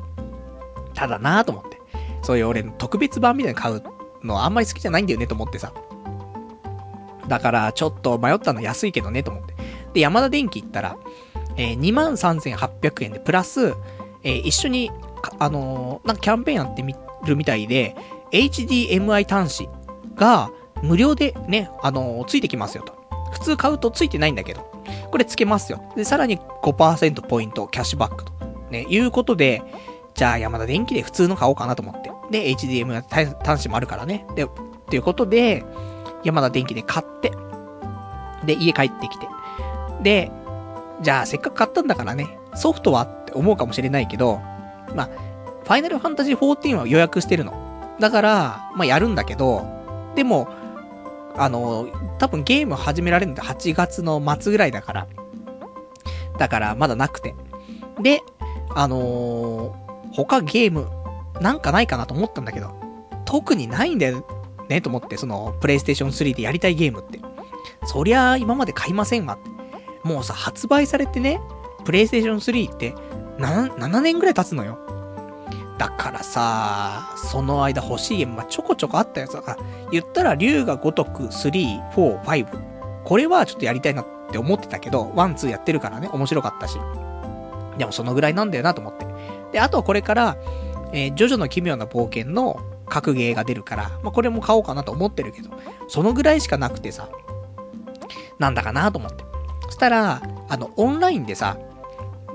ただなぁと思って。そういう俺の特別版みたいなの買うのあんまり好きじゃないんだよねと思ってさ。だから、ちょっと迷ったの安いけどねと思って。で、山田電機行ったら、えー、23,800円で、プラス、えー、一緒に、あのー、なんかキャンペーンやってみるみたいで、HDMI 端子が無料でね、あのー、ついてきますよと。普通買うとついてないんだけど、これつけますよ。で、さらに5%ポイントキャッシュバックと。ね、いうことで、じゃあ山田電機で普通の買おうかなと思って。で、HDMI 端子もあるからね。で、ということで、山田電機で買って、で、家帰ってきて。で、じゃあせっかく買ったんだからね、ソフトはって思うかもしれないけど、まあ、ファイナルファンタジー14は予約してるの。だから、まあやるんだけど、でも、あの、多分ゲーム始められるのって8月の末ぐらいだから。だから、まだなくて。で、あのー、他ゲーム、なんかないかなと思ったんだけど、特にないんだよね、と思って、その、プレイステーション3でやりたいゲームって。そりゃ、今まで買いませんわ。もうさ、発売されてね、プレイステーション3って、7, 7年ぐらい経つのよ。だからさ、その間欲しいゲームちょこちょこあったやつだから、言ったら竜が如く3、4、5。これはちょっとやりたいなって思ってたけど、1、2やってるからね、面白かったし。でもそのぐらいなんだよなと思って。で、あとはこれから、えー、ジョジョの奇妙な冒険の格ゲーが出るから、まあ、これも買おうかなと思ってるけど、そのぐらいしかなくてさ、なんだかなと思って。そしたら、あの、オンラインでさ、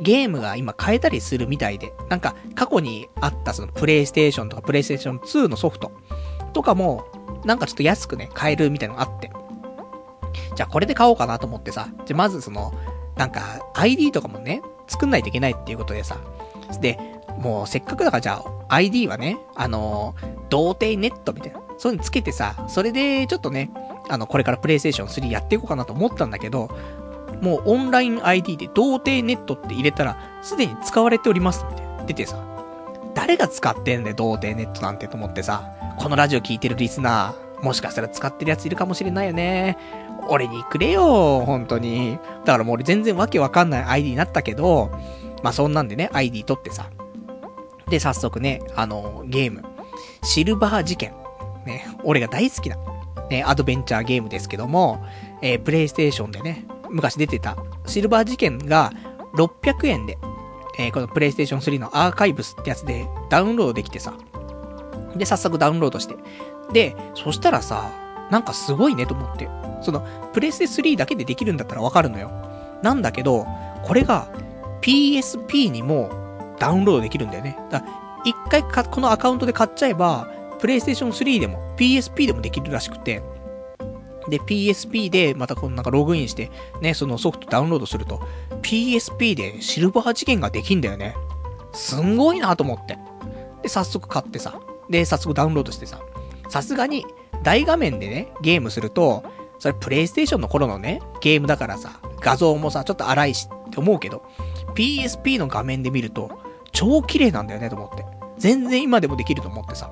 ゲームが今変えたりするみたいで、なんか過去にあったそのプレイステーションとかプレイステーション2のソフトとかも、なんかちょっと安くね、買えるみたいなのがあって。じゃあこれで買おうかなと思ってさ、じゃまずその、なんか ID とかもね、作んないといけないっていうことでさ、で、もうせっかくだからじゃあ ID はね、あのー、童貞ネットみたいな、そういうのつけてさ、それでちょっとね、あの、これからプレイステーション3やっていこうかなと思ったんだけど、もうオンライン ID で童貞ネットって入れたら、すでに使われております、みたいな。出てさ、誰が使ってんだよ、童貞ネットなんてと思ってさ、このラジオ聞いてるリスナー、もしかしたら使ってるやついるかもしれないよね。俺にくれよ、本当に。だからもう俺全然わけわかんない ID になったけど、まあそんなんでね、ID 取ってさ。で、早速ね、あの、ゲーム。シルバー事件。ね、俺が大好きな、ね、アドベンチャーゲームですけども、えー、プレイステーションでね、昔出てた、シルバー事件が600円で、えー、このプレイステーション3のアーカイブスってやつでダウンロードできてさ。で、早速ダウンロードして。で、そしたらさ、なんかすごいねと思って。その、プレステ3だけでできるんだったらわかるのよ。なんだけど、これが PSP にもダウンロードできるんだよね。だ一回か、このアカウントで買っちゃえば、プレイステーション3でも PSP でもできるらしくて、で、PSP でまたこのなんかログインして、ね、そのソフトダウンロードすると、PSP でシルバー事件ができんだよね。すんごいなと思って。で、早速買ってさ。で、早速ダウンロードしてさ。さすがに、大画面でね、ゲームすると、それプレイステーションの頃のね、ゲームだからさ、画像もさ、ちょっと荒いしって思うけど、PSP の画面で見ると、超綺麗なんだよねと思って。全然今でもできると思ってさ。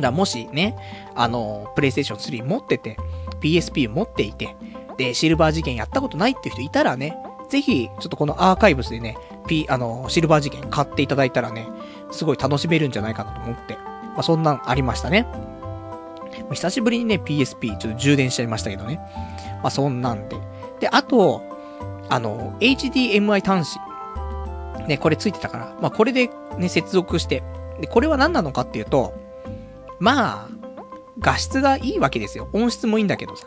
だもしね、あの、プレイステーション3持ってて、PSP 持っていて、で、シルバー事件やったことないっていう人いたらね、ぜひ、ちょっとこのアーカイブスでね、P、あの、シルバー事件買っていただいたらね、すごい楽しめるんじゃないかなと思って。まあ、そんなんありましたね。久しぶりにね、PSP ちょっと充電しちゃいましたけどね。まあ、そんなんで。で、あと、あの、HDMI 端子。ね、これついてたから。まあ、これでね、接続して。で、これは何なのかっていうと、まあ、画質がいいわけですよ。音質もいいんだけどさ。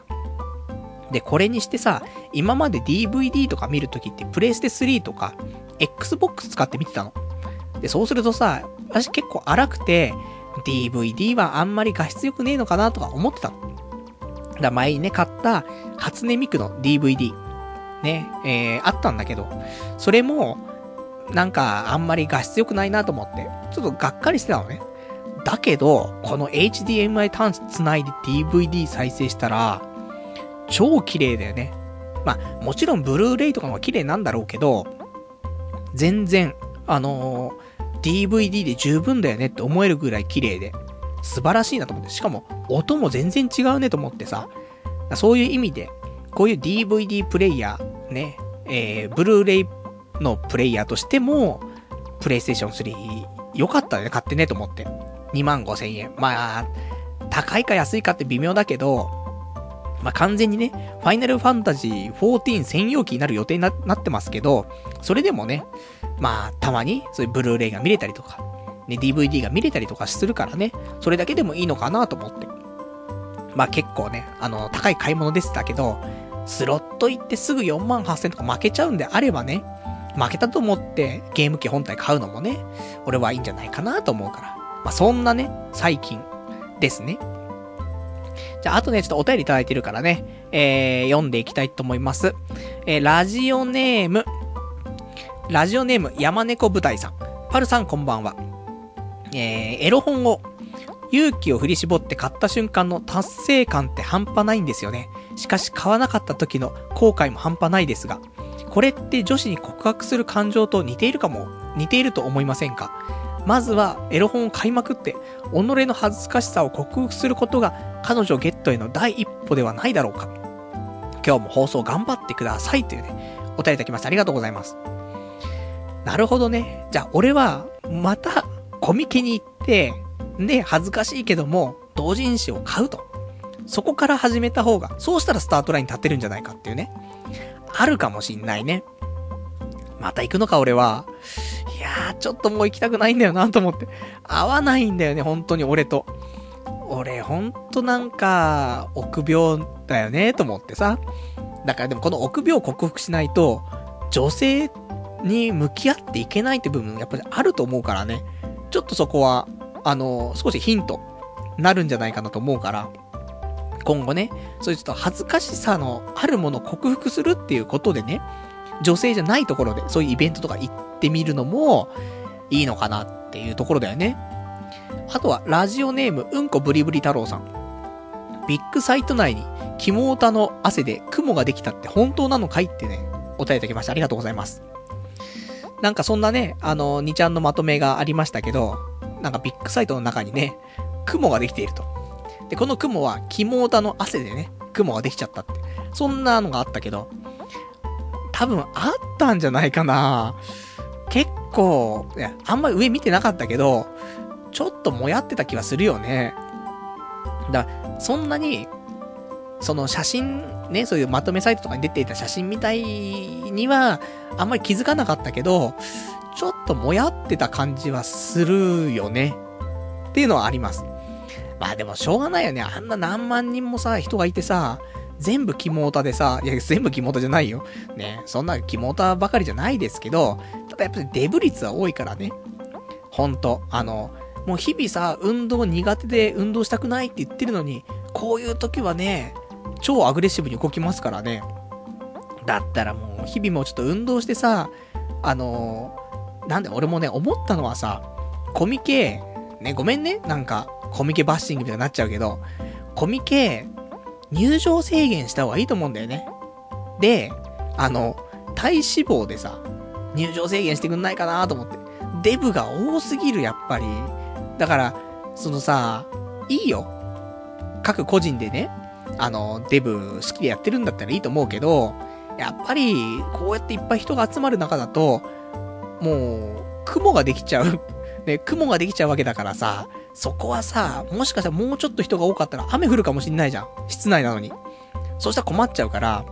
で、これにしてさ、今まで DVD とか見るときってプレイステ3とか Xbox 使って見てたの。で、そうするとさ、私結構荒くて、DVD はあんまり画質良くねえのかなとか思ってたの。だ前にね、買った初音ミクの DVD。ね、えー、あったんだけど、それも、なんかあんまり画質良くないなと思って、ちょっとがっかりしてたのね。だけど、この HDMI 端子繋いで DVD 再生したら、超綺麗だよね。まあ、もちろんブルーレイとかも綺麗なんだろうけど、全然、あのー、DVD で十分だよねって思えるぐらい綺麗で、素晴らしいなと思って。しかも、音も全然違うねと思ってさ、そういう意味で、こういう DVD プレイヤー、ね、えー、ブルーレイのプレイヤーとしても、プレイステーション3、良かったね、買ってねと思って。2万5千円。まあ、高いか安いかって微妙だけど、まあ、完全にね、ファイナルファンタジー14専用機になる予定になってますけど、それでもね、まあ、たまに、そういうブルーレイが見れたりとか、ね、DVD が見れたりとかするからね、それだけでもいいのかなと思って。まあ結構ね、あの、高い買い物でしたけど、スロット行ってすぐ4万8000とか負けちゃうんであればね、負けたと思ってゲーム機本体買うのもね、俺はいいんじゃないかなと思うから。まあそんなね、最近ですね。じゃあ、あとね、ちょっとお便りいただいてるからね、えー、読んでいきたいと思います。えー、ラジオネーム、ラジオネーム、山猫舞台さん。パルさんこんばんは。えー、エロ本を勇気を振り絞って買った瞬間の達成感って半端ないんですよね。しかし買わなかった時の後悔も半端ないですが、これって女子に告白する感情と似ているかも、似ていると思いませんか？まずはエロ本を買いまくって、己の恥ずかしさを克服することが彼女ゲットへの第一歩ではないだろうか。今日も放送頑張ってくださいというね、お便りいただきましてありがとうございます。なるほどね。じゃあ俺は、また、コミケに行って、で、恥ずかしいけども、同人誌を買うと。そこから始めた方が、そうしたらスタートライン立てるんじゃないかっていうね。あるかもしんないね。また行くのか、俺は。いやー、ちょっともう行きたくないんだよなと思って。合わないんだよね、本当に俺と。俺、ほんとなんか、臆病だよね、と思ってさ。だからでもこの臆病を克服しないと、女性に向き合っていけないって部分、やっぱりあると思うからね。ちょっとそこは、あの、少しヒント、なるんじゃないかなと思うから、今後ね、そういうちょっと恥ずかしさのあるものを克服するっていうことでね、女性じゃないところで、そういうイベントとか行ってみるのも、いいのかなっていうところだよね。あとは、ラジオネーム、うんこブリブリ太郎さん。ビッグサイト内に、肝オタの汗で雲ができたって本当なのかいってね、お便りいただきました。ありがとうございます。なんかそんなね、あの、2ちゃんのまとめがありましたけど、なんかビッグサイトの中にね、雲ができていると。で、この雲は、肝タの汗でね、雲ができちゃったって。そんなのがあったけど、多分あったんじゃないかな結構、いや、あんまり上見てなかったけど、ちょっともやってた気はするよね。だからそんなに、その写真、ね、そういうまとめサイトとかに出ていた写真みたいには、あんまり気づかなかったけど、ちょっともやってた感じはするよね。っていうのはあります。まあでもしょうがないよね。あんな何万人もさ、人がいてさ、全部肝オタでさ、いや、全部肝オタじゃないよ。ね、そんな肝オタばかりじゃないですけど、ただやっぱりデブ率は多いからね。ほんと、あの、もう日々さ、運動苦手で運動したくないって言ってるのに、こういう時はね、超アグレッシブに動きますからね。だったらもう、日々もちょっと運動してさ、あのなんで俺もね、思ったのはさ、コミケ、ね、ごめんね、なんか、コミケバッシングみたいになっちゃうけど、コミケ、入場制限した方がいいと思うんだよね。で、あの、体脂肪でさ、入場制限してくんないかなと思って。デブが多すぎる、やっぱり。だから、そのさ、いいよ。各個人でね、あの、デブ好きでやってるんだったらいいと思うけど、やっぱり、こうやっていっぱい人が集まる中だと、もう、雲ができちゃう。ね、雲ができちゃうわけだからさ、そこはさ、もしかしたらもうちょっと人が多かったら雨降るかもしんないじゃん。室内なのに。そうしたら困っちゃうから、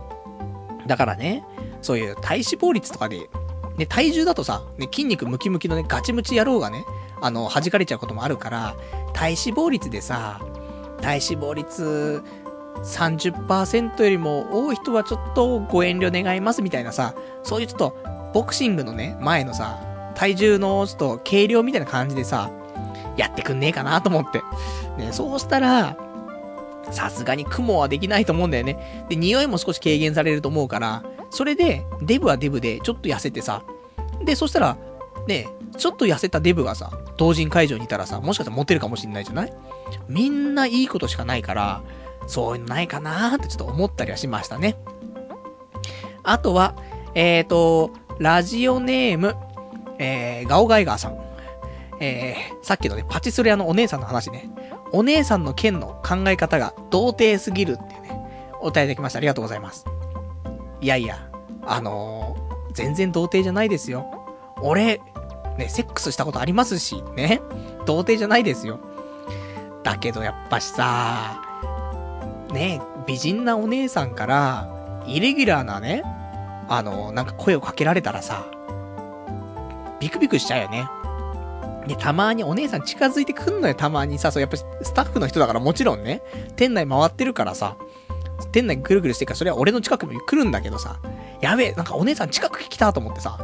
だからね、そういう体脂肪率とかで、ね、体重だとさ、ね、筋肉ムキムキのね、ガチムチ野郎がね、あの、弾かれちゃうこともあるから、体脂肪率でさ、体脂肪率30%よりも多い人はちょっとご遠慮願いますみたいなさ、そういうちょっと、ボクシングのね、前のさ、体重のちょっと軽量みたいな感じでさ、やってくんねえかなと思って。ね、そうしたら、さすがに雲はできないと思うんだよね。で、匂いも少し軽減されると思うから、それで、デブはデブで、ちょっと痩せてさ、で、そしたら、ね、ちょっと痩せたデブがさ、同人会場にいたらさ、もしかしたらモテるかもしんないじゃない？みんないいことしかないから、そういうのないかなーってちょっと思ったりはしましたね。あとは、えーと、ラジオネーム、えー、ガオガイガーさん。えー、さっきのね、パチスロ屋のお姉さんの話ね。お姉さんの件の考え方が童貞すぎるっていうね、お答えいただきました。ありがとうございます。いやいや、あのー、全然童貞じゃないですよ。俺、ね、セックスしたことありますし、ね。童貞じゃないですよ。だけどやっぱしさ、ね、美人なお姉さんから、イレギュラーなね、あの、なんか声をかけられたらさ、ビクビクしちゃうよね。で、たまにお姉さん近づいてくんのよ、たまにさ、そう、やっぱスタッフの人だからもちろんね、店内回ってるからさ、店内ぐるぐるしてるから、それは俺の近くに来るんだけどさ、やべえ、なんかお姉さん近く来たと思ってさ、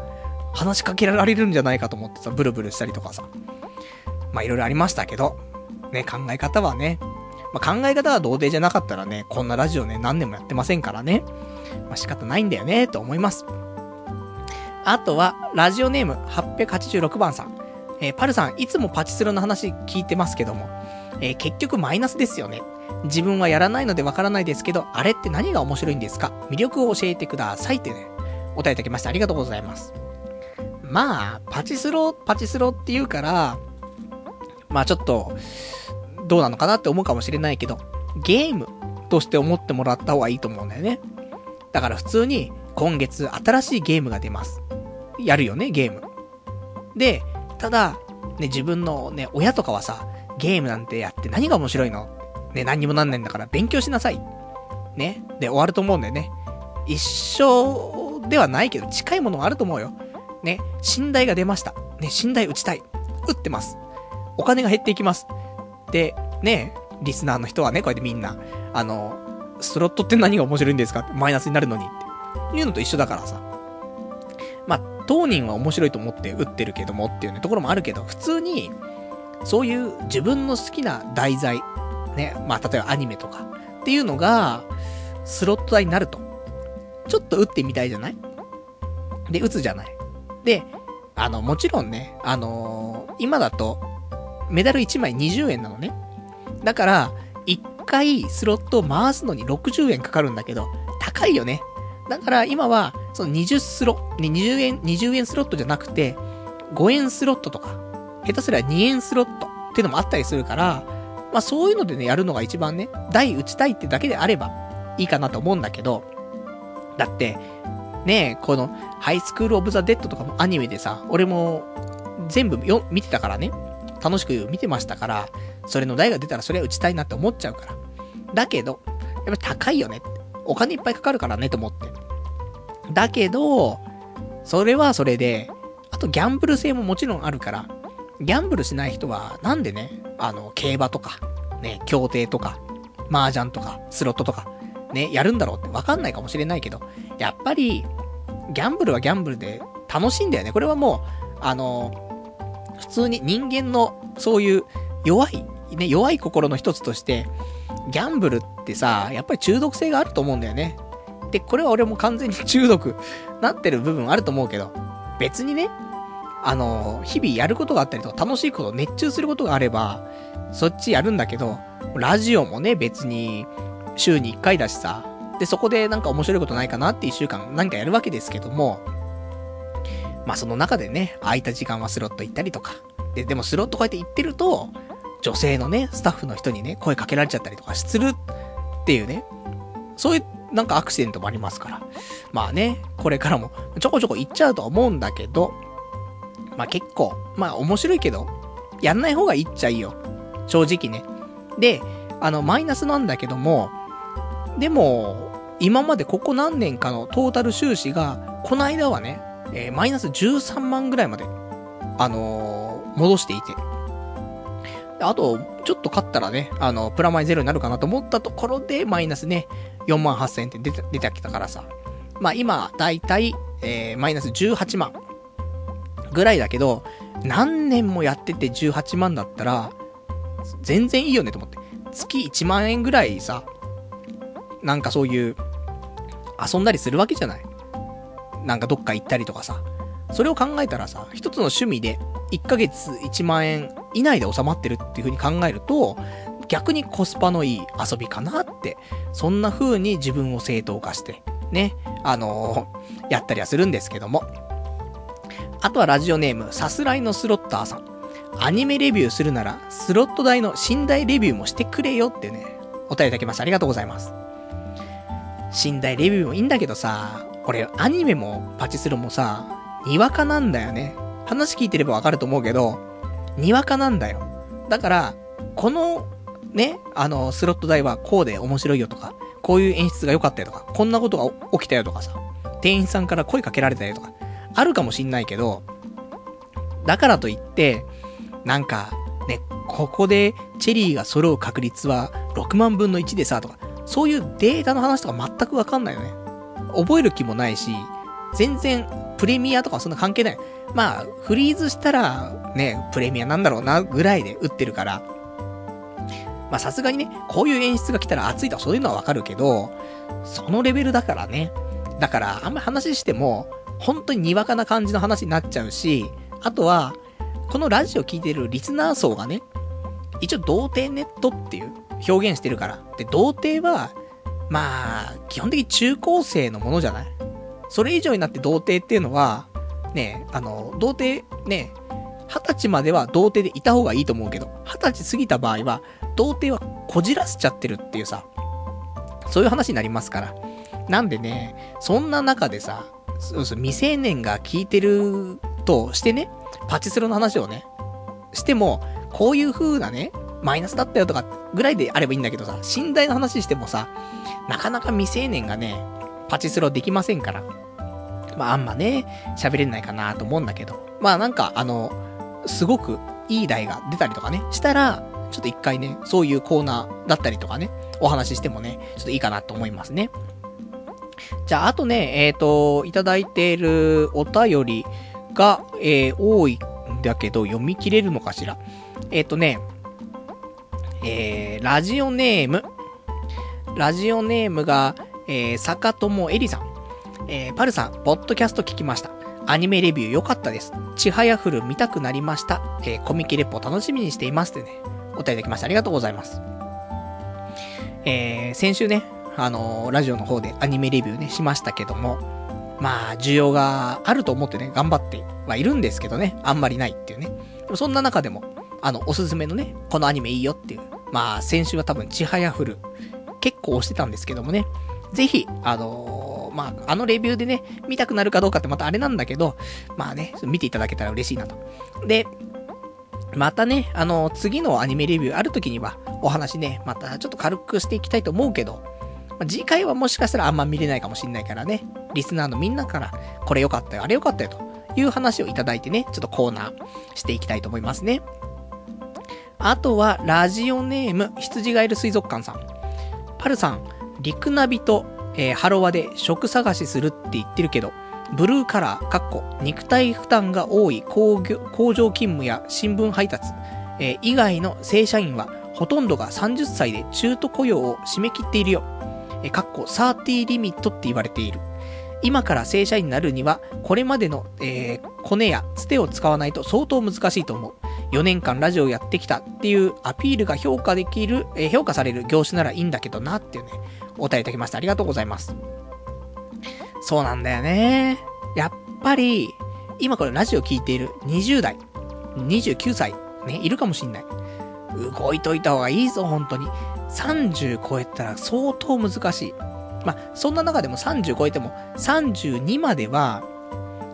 話しかけられるんじゃないかと思ってさ、ブルブルしたりとかさ。まあ、いろいろありましたけど、ね、考え方はね、まあ、考え方は童貞じゃなかったらね、こんなラジオね、何年もやってませんからね。まあ、仕方ないんだよね、と思います。あとは、ラジオネーム886番さん。えー、パルさん、いつもパチスロの話聞いてますけども、えー、結局マイナスですよね。自分はやらないのでわからないですけど、あれって何が面白いんですか？魅力を教えてくださいってね、答えいただきました。ありがとうございます。まあ、パチスロ、パチスロって言うから、まあちょっと、どうなのかなって思うかもしれないけど、ゲームとして思ってもらった方がいいと思うんだよね。だから普通に、今月新しいゲームが出ます。やるよね、ゲーム。で、ただ、ね、自分のね、親とかはさ、ゲームなんてやって何が面白いの？ね、何にもなんないんだから勉強しなさい。ね。で、終わると思うんだよね。一生ではないけど、近いものがあると思うよ。ね。寝台が出ました。ね、寝台打ちたい。打ってます。お金が減っていきます。で、ね、リスナーの人はね、こうやってみんな、あの、スロットって何が面白いんですか？マイナスになるのにって。いうのと一緒だからさ。まあ、当人は面白いと思って打ってるけどもっていうね、ところもあるけど、普通に、そういう自分の好きな題材、ね、まあ、例えばアニメとか、っていうのが、スロット台になると。ちょっと打ってみたいじゃない？で、打つじゃない？で、あの、もちろんね、あのー、今だと、メダル1枚20円なのね。だから、1回スロットを回すのに60円かかるんだけど、高いよね。だから今は、その20スロ、20円、20円スロットじゃなくて、5円スロットとか、下手すりゃ2円スロットっていうのもあったりするから、まあそういうのでね、やるのが一番ね、台打ちたいってだけであればいいかなと思うんだけど、だって、ねこの、ハイスクールオブザ・デッドとかもアニメでさ、俺も全部よ、見てたからね、楽しく見てましたから、それの台が出たらそれは打ちたいなって思っちゃうから。だけど、やっぱ高いよね。お金いっぱいかかるからねと思って。だけど、それはそれで、あとギャンブル性ももちろんあるから、ギャンブルしない人は、なんでね、あの、競馬とか、ね、競艇とか、麻雀とか、スロットとか、ね、やるんだろうってわかんないかもしれないけど、やっぱり、ギャンブルはギャンブルで楽しいんだよね。これはもう、あの、普通に人間の、そういう弱い、ね、弱い心の一つとして、ギャンブルってさ、やっぱり中毒性があると思うんだよね。で、これは俺も完全に中毒なってる部分あると思うけど、別にね、あの、日々やることがあったりとか、楽しいこと、熱中することがあれば、そっちやるんだけど、ラジオもね、別に、週に1回だしさ、で、そこでなんか面白いことないかなって1週間何かやるわけですけども、まあその中でね、空いた時間はスロット行ったりとか、で、でもスロットこうやって行ってると、女性のね、スタッフの人にね、声かけられちゃったりとかするっていうね。そういう、なんかアクシデントもありますから。まあね、これからもちょこちょこ行っちゃうとは思うんだけど、まあ結構、まあ面白いけど、やんない方がいいっちゃいいよ。正直ね。で、あの、マイナスなんだけども、でも、今までここ何年かのトータル収支が、この間はね、えー、マイナス13万ぐらいまで、あのー、戻していて。あと、ちょっと勝ったらね、あの、プラマイゼロになるかなと思ったところで、マイナスね、4万8000円って出て、出てきたからさ。まあ今、だいたい、えー、マイナス18万。ぐらいだけど、何年もやってて18万だったら、全然いいよねと思って。月1万円ぐらいさ、なんかそういう、遊んだりするわけじゃないなんかどっか行ったりとかさ。それを考えたらさ、一つの趣味で1ヶ月1万円以内で収まってるっていう風に考えると、逆にコスパのいい遊びかなって、そんな風に自分を正当化して、ね、あのー、やったりはするんですけども。あとはラジオネーム、さすらいのスロッターさん。アニメレビューするなら、スロット代の寝台レビューもしてくれよってね、お便りいただきました。ありがとうございます。寝台レビューもいいんだけどさ、俺、アニメもパチスロもさ、にわかなんだよね。話聞いてればわかると思うけど、にわかなんだよ。だから、この、ね、あの、スロット代はこうで面白いよとか、こういう演出が良かったよとか、こんなことが起きたよとかさ、店員さんから声かけられたよとか、あるかもしんないけど、だからといって、なんか、ね、ここでチェリーが揃う確率は6万分の1でさ、とか、そういうデータの話とか全くわかんないよね。覚える気もないし、全然プレミアとかそんな関係ない。まあ、フリーズしたら、ね、プレミアなんだろうな、ぐらいで打ってるから。まあさすがにね、こういう演出が来たら熱いとかそういうのはわかるけど、そのレベルだからね。だから、あんまり話しても、本当ににわかな感じの話になっちゃうし、あとは、このラジオ聞いてるリスナー層がね、一応童貞ネットっていう表現してるから。で、童貞は、まあ、基本的に中高生のものじゃない？それ以上になって童貞っていうのは、ね、あの、童貞、ね、二十歳までは童貞でいた方がいいと思うけど、二十歳過ぎた場合は、童貞はこじらせちゃってるっていうさ、そういう話になりますから。なんでね、そんな中でさ、そうそう、未成年が聞いてるとしてね、パチスロの話をね、しても、こういう風なね、マイナスだったよとかぐらいであればいいんだけどさ、寝台の話してもさ、なかなか未成年がね、パチスロできませんから。まああんまね、喋れないかなと思うんだけど。まあなんか、あの、すごくいい台が出たりとかね、したら、ちょっと一回ね、そういうコーナーだったりとかね、お話ししてもね、ちょっといいかなと思いますね。じゃあ、あとね、えっ、ー、と、いただいているお便りが、えー、多いんだけど、読み切れるのかしら。えっ、ー、とね、えー、ラジオネーム。ラジオネームが、えー、坂友えりさん。えー、パルさん、ポッドキャスト聞きました。アニメレビュー良かったです。ちはやふる見たくなりました。えー、コミケレポ楽しみにしていますってね、お便りできました。ありがとうございます。えー、先週ね、あのー、ラジオの方でアニメレビューね、しましたけども、まあ、需要があると思ってね、頑張ってはいるんですけどね、あんまりないっていうね。でもそんな中でも、あの、おすすめのね、このアニメいいよっていう。まあ、先週は多分、ちはやふる、結構押してたんですけどもね、ぜひ、あのー、まあ、あのレビューでね、見たくなるかどうかってまたあれなんだけど、まあね、見ていただけたら嬉しいなと。で、またね、あの、次のアニメレビューある時には、お話ね、またちょっと軽くしていきたいと思うけど、ま、次回はもしかしたらあんま見れないかもしんないからね、リスナーのみんなから、これ良かったよ、あれ良かったよ、という話をいただいてね、ちょっとコーナーしていきたいと思いますね。あとは、ラジオネーム、羊がいる水族館さん。パルさん、リクナビと、えー、ハロワで職探しするって言ってるけど、ブルーカラー、かっこ、肉体負担が多い工業工場勤務や新聞配達、えー、以外の正社員は、ほとんどが30歳で中途雇用を締め切っているよ。えー、かっこ、30リミットって言われている。今から正社員になるには、これまでの、えー、コネやつてを使わないと相当難しいと思う。4年間ラジオやってきたっていうアピールが評価できる、えー、評価される業種ならいいんだけどなっていうね、お答えいただきました。ありがとうございます。そうなんだよね。やっぱり、今これラジオ聞いている20代、29歳、ね、いるかもしんない。動いといた方がいいぞ、本当に。30超えたら相当難しい。まあ、そんな中でも30超えても、32までは、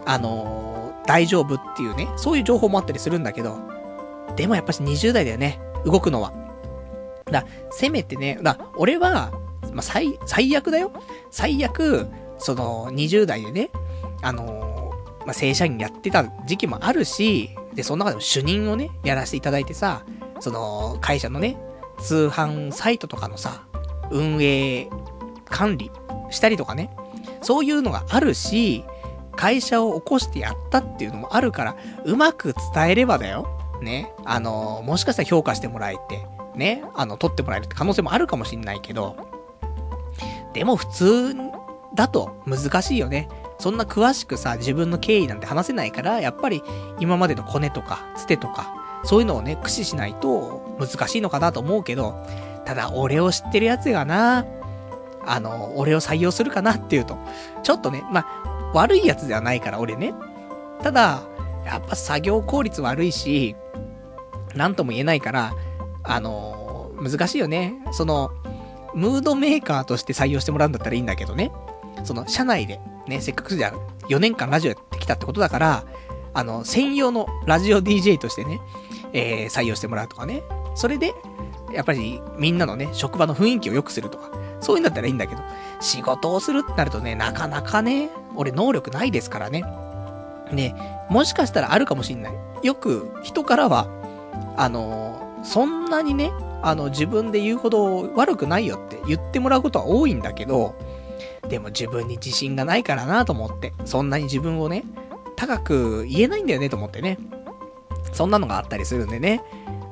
あのー、大丈夫っていうね、そういう情報もあったりするんだけど、でもやっぱし20代だよね、動くのは。だ、せめてね、だ、俺は、まあ、最、最悪だよ。最悪、その、20代でね、あのー、まあ、正社員やってた時期もあるし、で、その中でも主任をね、やらせていただいてさ、その、会社のね、通販サイトとかのさ、運営、管理したりとかね、そういうのがあるし、会社を起こしてやったっていうのもあるから、うまく伝えればだよ。ね。あの、もしかしたら評価してもらえて、ね。あの、取ってもらえるって可能性もあるかもしんないけど、でも普通だと難しいよね。そんな詳しくさ、自分の経緯なんて話せないから、やっぱり今までのコネとか、つてとか、そういうのをね、駆使しないと難しいのかなと思うけど、ただ俺を知ってるやつがな、あの、俺を採用するかなっていうと、ちょっとね、まあ、悪いやつではないから、俺ね。ただ、やっぱ作業効率悪いし、なんとも言えないから、あの、難しいよね。その、ムードメーカーとして採用してもらうんだったらいいんだけどね。その、社内で、ね、せっかくじゃ4年間ラジオやってきたってことだから、あの、専用のラジオ DJ としてね、えー、採用してもらうとかね。それで、やっぱりみんなのね、職場の雰囲気を良くするとか、そういうんだったらいいんだけど、仕事をするってなるとね、なかなかね、俺能力ないですからね。ね、もしかしたらあるかもしんない。よく人からは、あのー、そんなにね、あの、自分で言うほど悪くないよって言ってもらうことは多いんだけど、でも自分に自信がないからなと思って、そんなに自分をね、高く言えないんだよねと思ってね。そんなのがあったりするんでね。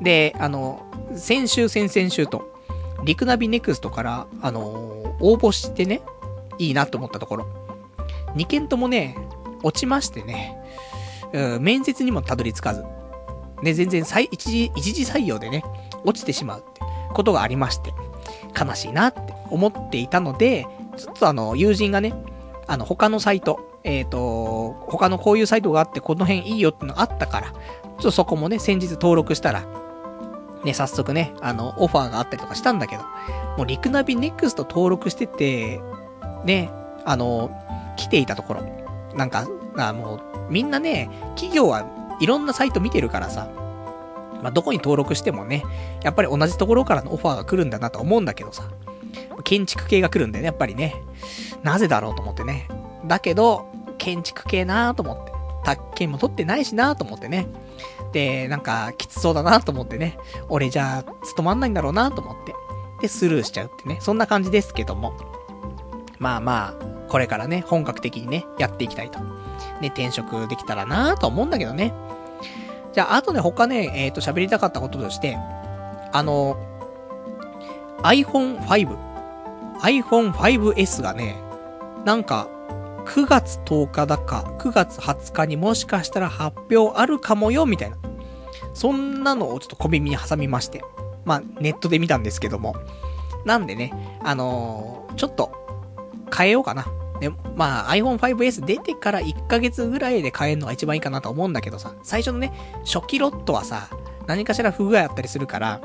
で、あの、先週、先々週と、リクナビネクストから、あの、応募してね、いいなと思ったところ、2件ともね、落ちましてね、うん、面接にもたどり着かず、ね、全然再、一時、一時採用でね、落ちてしまうってことがありまして、悲しいなって思っていたので、ちょっとあの、友人がね、あの、他のサイト、えっ、ー、と、他のこういうサイトがあって、この辺いいよってのあったから、ちょっとそこもね、先日登録したら、ね、早速ね、あの、オファーがあったりとかしたんだけど、もうリクナビネクスト登録してて、ね、あの、来ていたところ、なんか、あもう、みんなね、企業はいろんなサイト見てるからさ、まあ、どこに登録してもね、やっぱり同じところからのオファーが来るんだなと思うんだけどさ、建築系が来るんだよね、やっぱりね。なぜだろうと思ってね。だけど、建築系なーと思って。宅建も取ってないしなーと思ってね。で、なんか、きつそうだなと思ってね。俺じゃあ、務まんないんだろうなと思って。で、スルーしちゃうってね。そんな感じですけども。まあまあ、これからね、本格的にね、やっていきたいと。ね、転職できたらなと思うんだけどね。じゃあ、あとね、他ね、えっ、ー、と、喋りたかったこととして、あの、iPhone 5、iPhone 5S がね、なんか、9月10日だか、9月20日にもしかしたら発表あるかもよ、みたいな。そんなのをちょっと小耳に挟みまして。まあ、ネットで見たんですけども。なんでね、あのー、ちょっと、変えようかな。ね、まあ iPhone 5S 出てから1ヶ月ぐらいで変えるのが一番いいかなと思うんだけどさ、最初のね、初期ロットはさ、何かしら不具合あったりするから、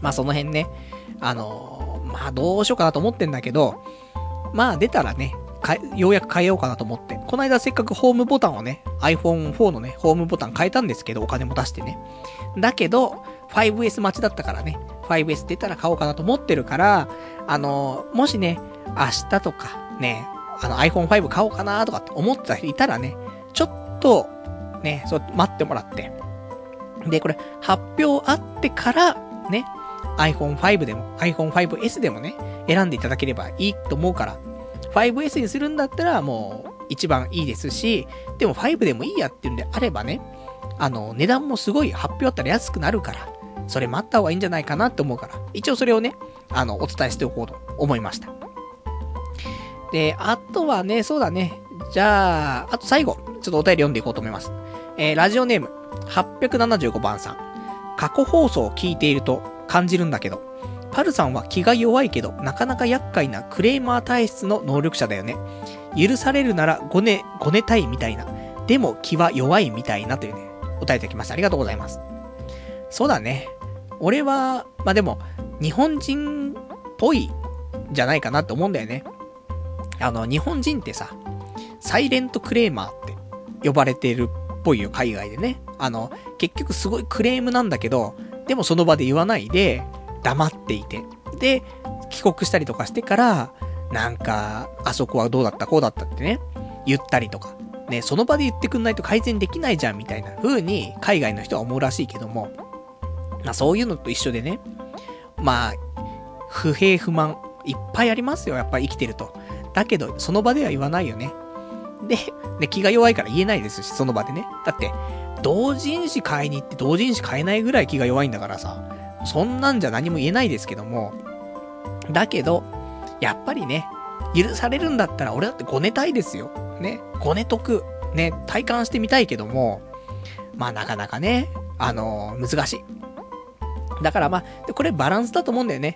まあその辺ね、あのー、まあどうしようかなと思ってんだけど、まあ出たらね、ようやく変えようかなと思って。この間せっかくホームボタンをね、iPhone4 のね、ホームボタン変えたんですけど、お金も出してね。だけど、5S 待ちだったからね、5S 出たら買おうかなと思ってるから、あの、もしね、明日とか、ね、あの iPhone5 買おうかなとかって思ってた人いたらね、ちょっと、ね、そう、待ってもらって。で、これ、発表あってから、ね、iPhone5 でも、iPhone5S でもね、選んでいただければいいと思うから、5S にするんだったらもう一番いいですし、でも5でもいいやっていうんであればね、あの、値段もすごい発表あったら安くなるから、それ待った方がいいんじゃないかなって思うから、一応それをね、あの、お伝えしておこうと思いました。で、あとはね、そうだね。じゃあ、あと最後、ちょっとお便り読んでいこうと思います。えー、ラジオネーム、875番さん。過去放送を聞いていると感じるんだけど、パルさんは気が弱いけど、なかなか厄介なクレーマー体質の能力者だよね。許されるならごね、ごねたいみたいな。でも気は弱いみたいなというね、お答えいただきました。ありがとうございます。そうだね。俺は、まあ、でも、日本人っぽいじゃないかなって思うんだよね。あの、日本人ってさ、サイレントクレーマーって呼ばれてるっぽいよ、海外でね。あの、結局すごいクレームなんだけど、でもその場で言わないで、黙っていて。で、帰国したりとかしてから、なんか、あそこはどうだった、こうだったってね、言ったりとか。ね、その場で言ってくんないと改善できないじゃん、みたいな風に、海外の人は思うらしいけども、まあそういうのと一緒でね、まあ、不平不満、いっぱいありますよ、やっぱり生きてると。だけど、その場では言わないよね。で、ね、気が弱いから言えないですし、その場でね。だって、同人誌買いに行って同人誌買えないぐらい気が弱いんだからさ、そんなんじゃ何も言えないですけども、だけど、やっぱりね、許されるんだったら俺だってごねたいですよ。ね、ごねとく。ね、体感してみたいけども、まあなかなかね、あのー、難しい。だからまあ、これバランスだと思うんだよね。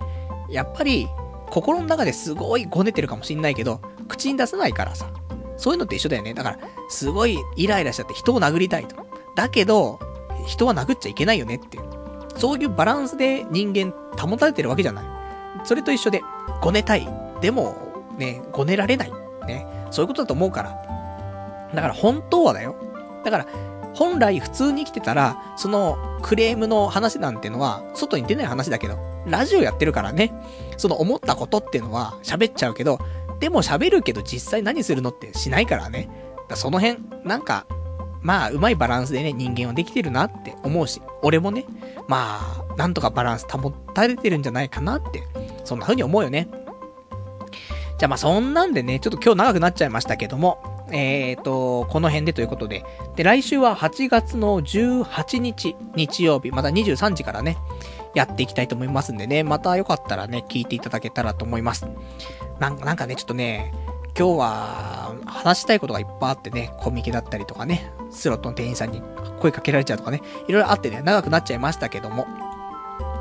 やっぱり、心の中ですごいごねてるかもしんないけど、口に出さないからさ。そういうのって一緒だよね。だから、すごいイライラしちゃって人を殴りたいと。だけど、人は殴っちゃいけないよねっていう。そういうバランスで人間保たれてるわけじゃない。それと一緒で、ごねたい。でも、ね、ごねられない。ね。そういうことだと思うから。だから本当はだよ。だから、本来普通に生きてたら、そのクレームの話なんてのは、外に出ない話だけど、ラジオやってるからね、その思ったことっていうのは喋っちゃうけど、でも喋るけど実際何するのってしないからね。だその辺、なんか、まあ、うまいバランスでね、人間はできてるなって思うし、俺もね、まあ、なんとかバランス保たれてるんじゃないかなって、そんな風に思うよね。じゃあまあそんなんでね、ちょっと今日長くなっちゃいましたけども、えーと、この辺でということで。で、来週は8月の18日、日曜日、また23時からね、やっていきたいと思いますんでね、またよかったらね、聞いていただけたらと思います。なんか、なんかね、ちょっとね、今日は、話したいことがいっぱいあってね、コミケだったりとかね、スロットの店員さんに声かけられちゃうとかね、いろいろあってね、長くなっちゃいましたけども。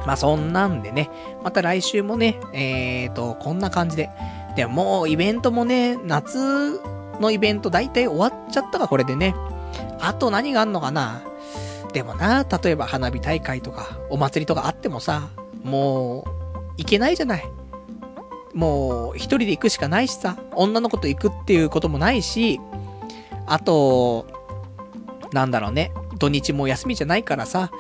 まあそんなんでね、また来週もね、えーと、こんな感じで。でももうイベントもね、夏のイベント大体終わっちゃったか、これでね。あと何があんのかなでもな、例えば花火大会とか、お祭りとかあってもさ、もう、行けないじゃない。もう、一人で行くしかないしさ、女の子と行くっていうこともないし、あと、なんだろうね、土日も休みじゃないからさ、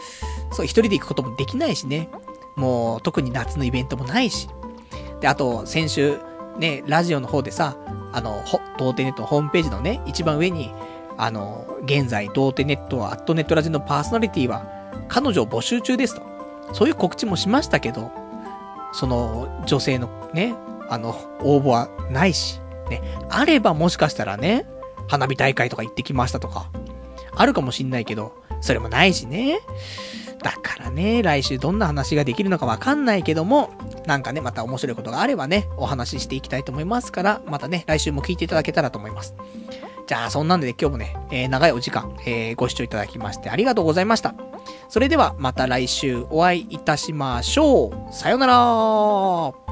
そう、一人で行くこともできないしね。もう、特に夏のイベントもないし。で、あと、先週、ね、ラジオの方でさ、あの、ほ、童貞ネットのホームページのね、一番上に、あの、現在、童貞ネットは、アットネットラジオのパーソナリティは、彼女を募集中ですと。そういう告知もしましたけど、その、女性のね、あの、応募はないし、ね、あればもしかしたらね、花火大会とか行ってきましたとか、あるかもしんないけど、それもないしね。だからね、来週どんな話ができるのかわかんないけども、なんかね、また面白いことがあればね、お話ししていきたいと思いますから、またね、来週も聞いていただけたらと思います。じゃあ、そんなんで、ね、今日もね、えー、長いお時間、えー、ご視聴いただきましてありがとうございました。それでは、また来週お会いいたしましょう。さよなら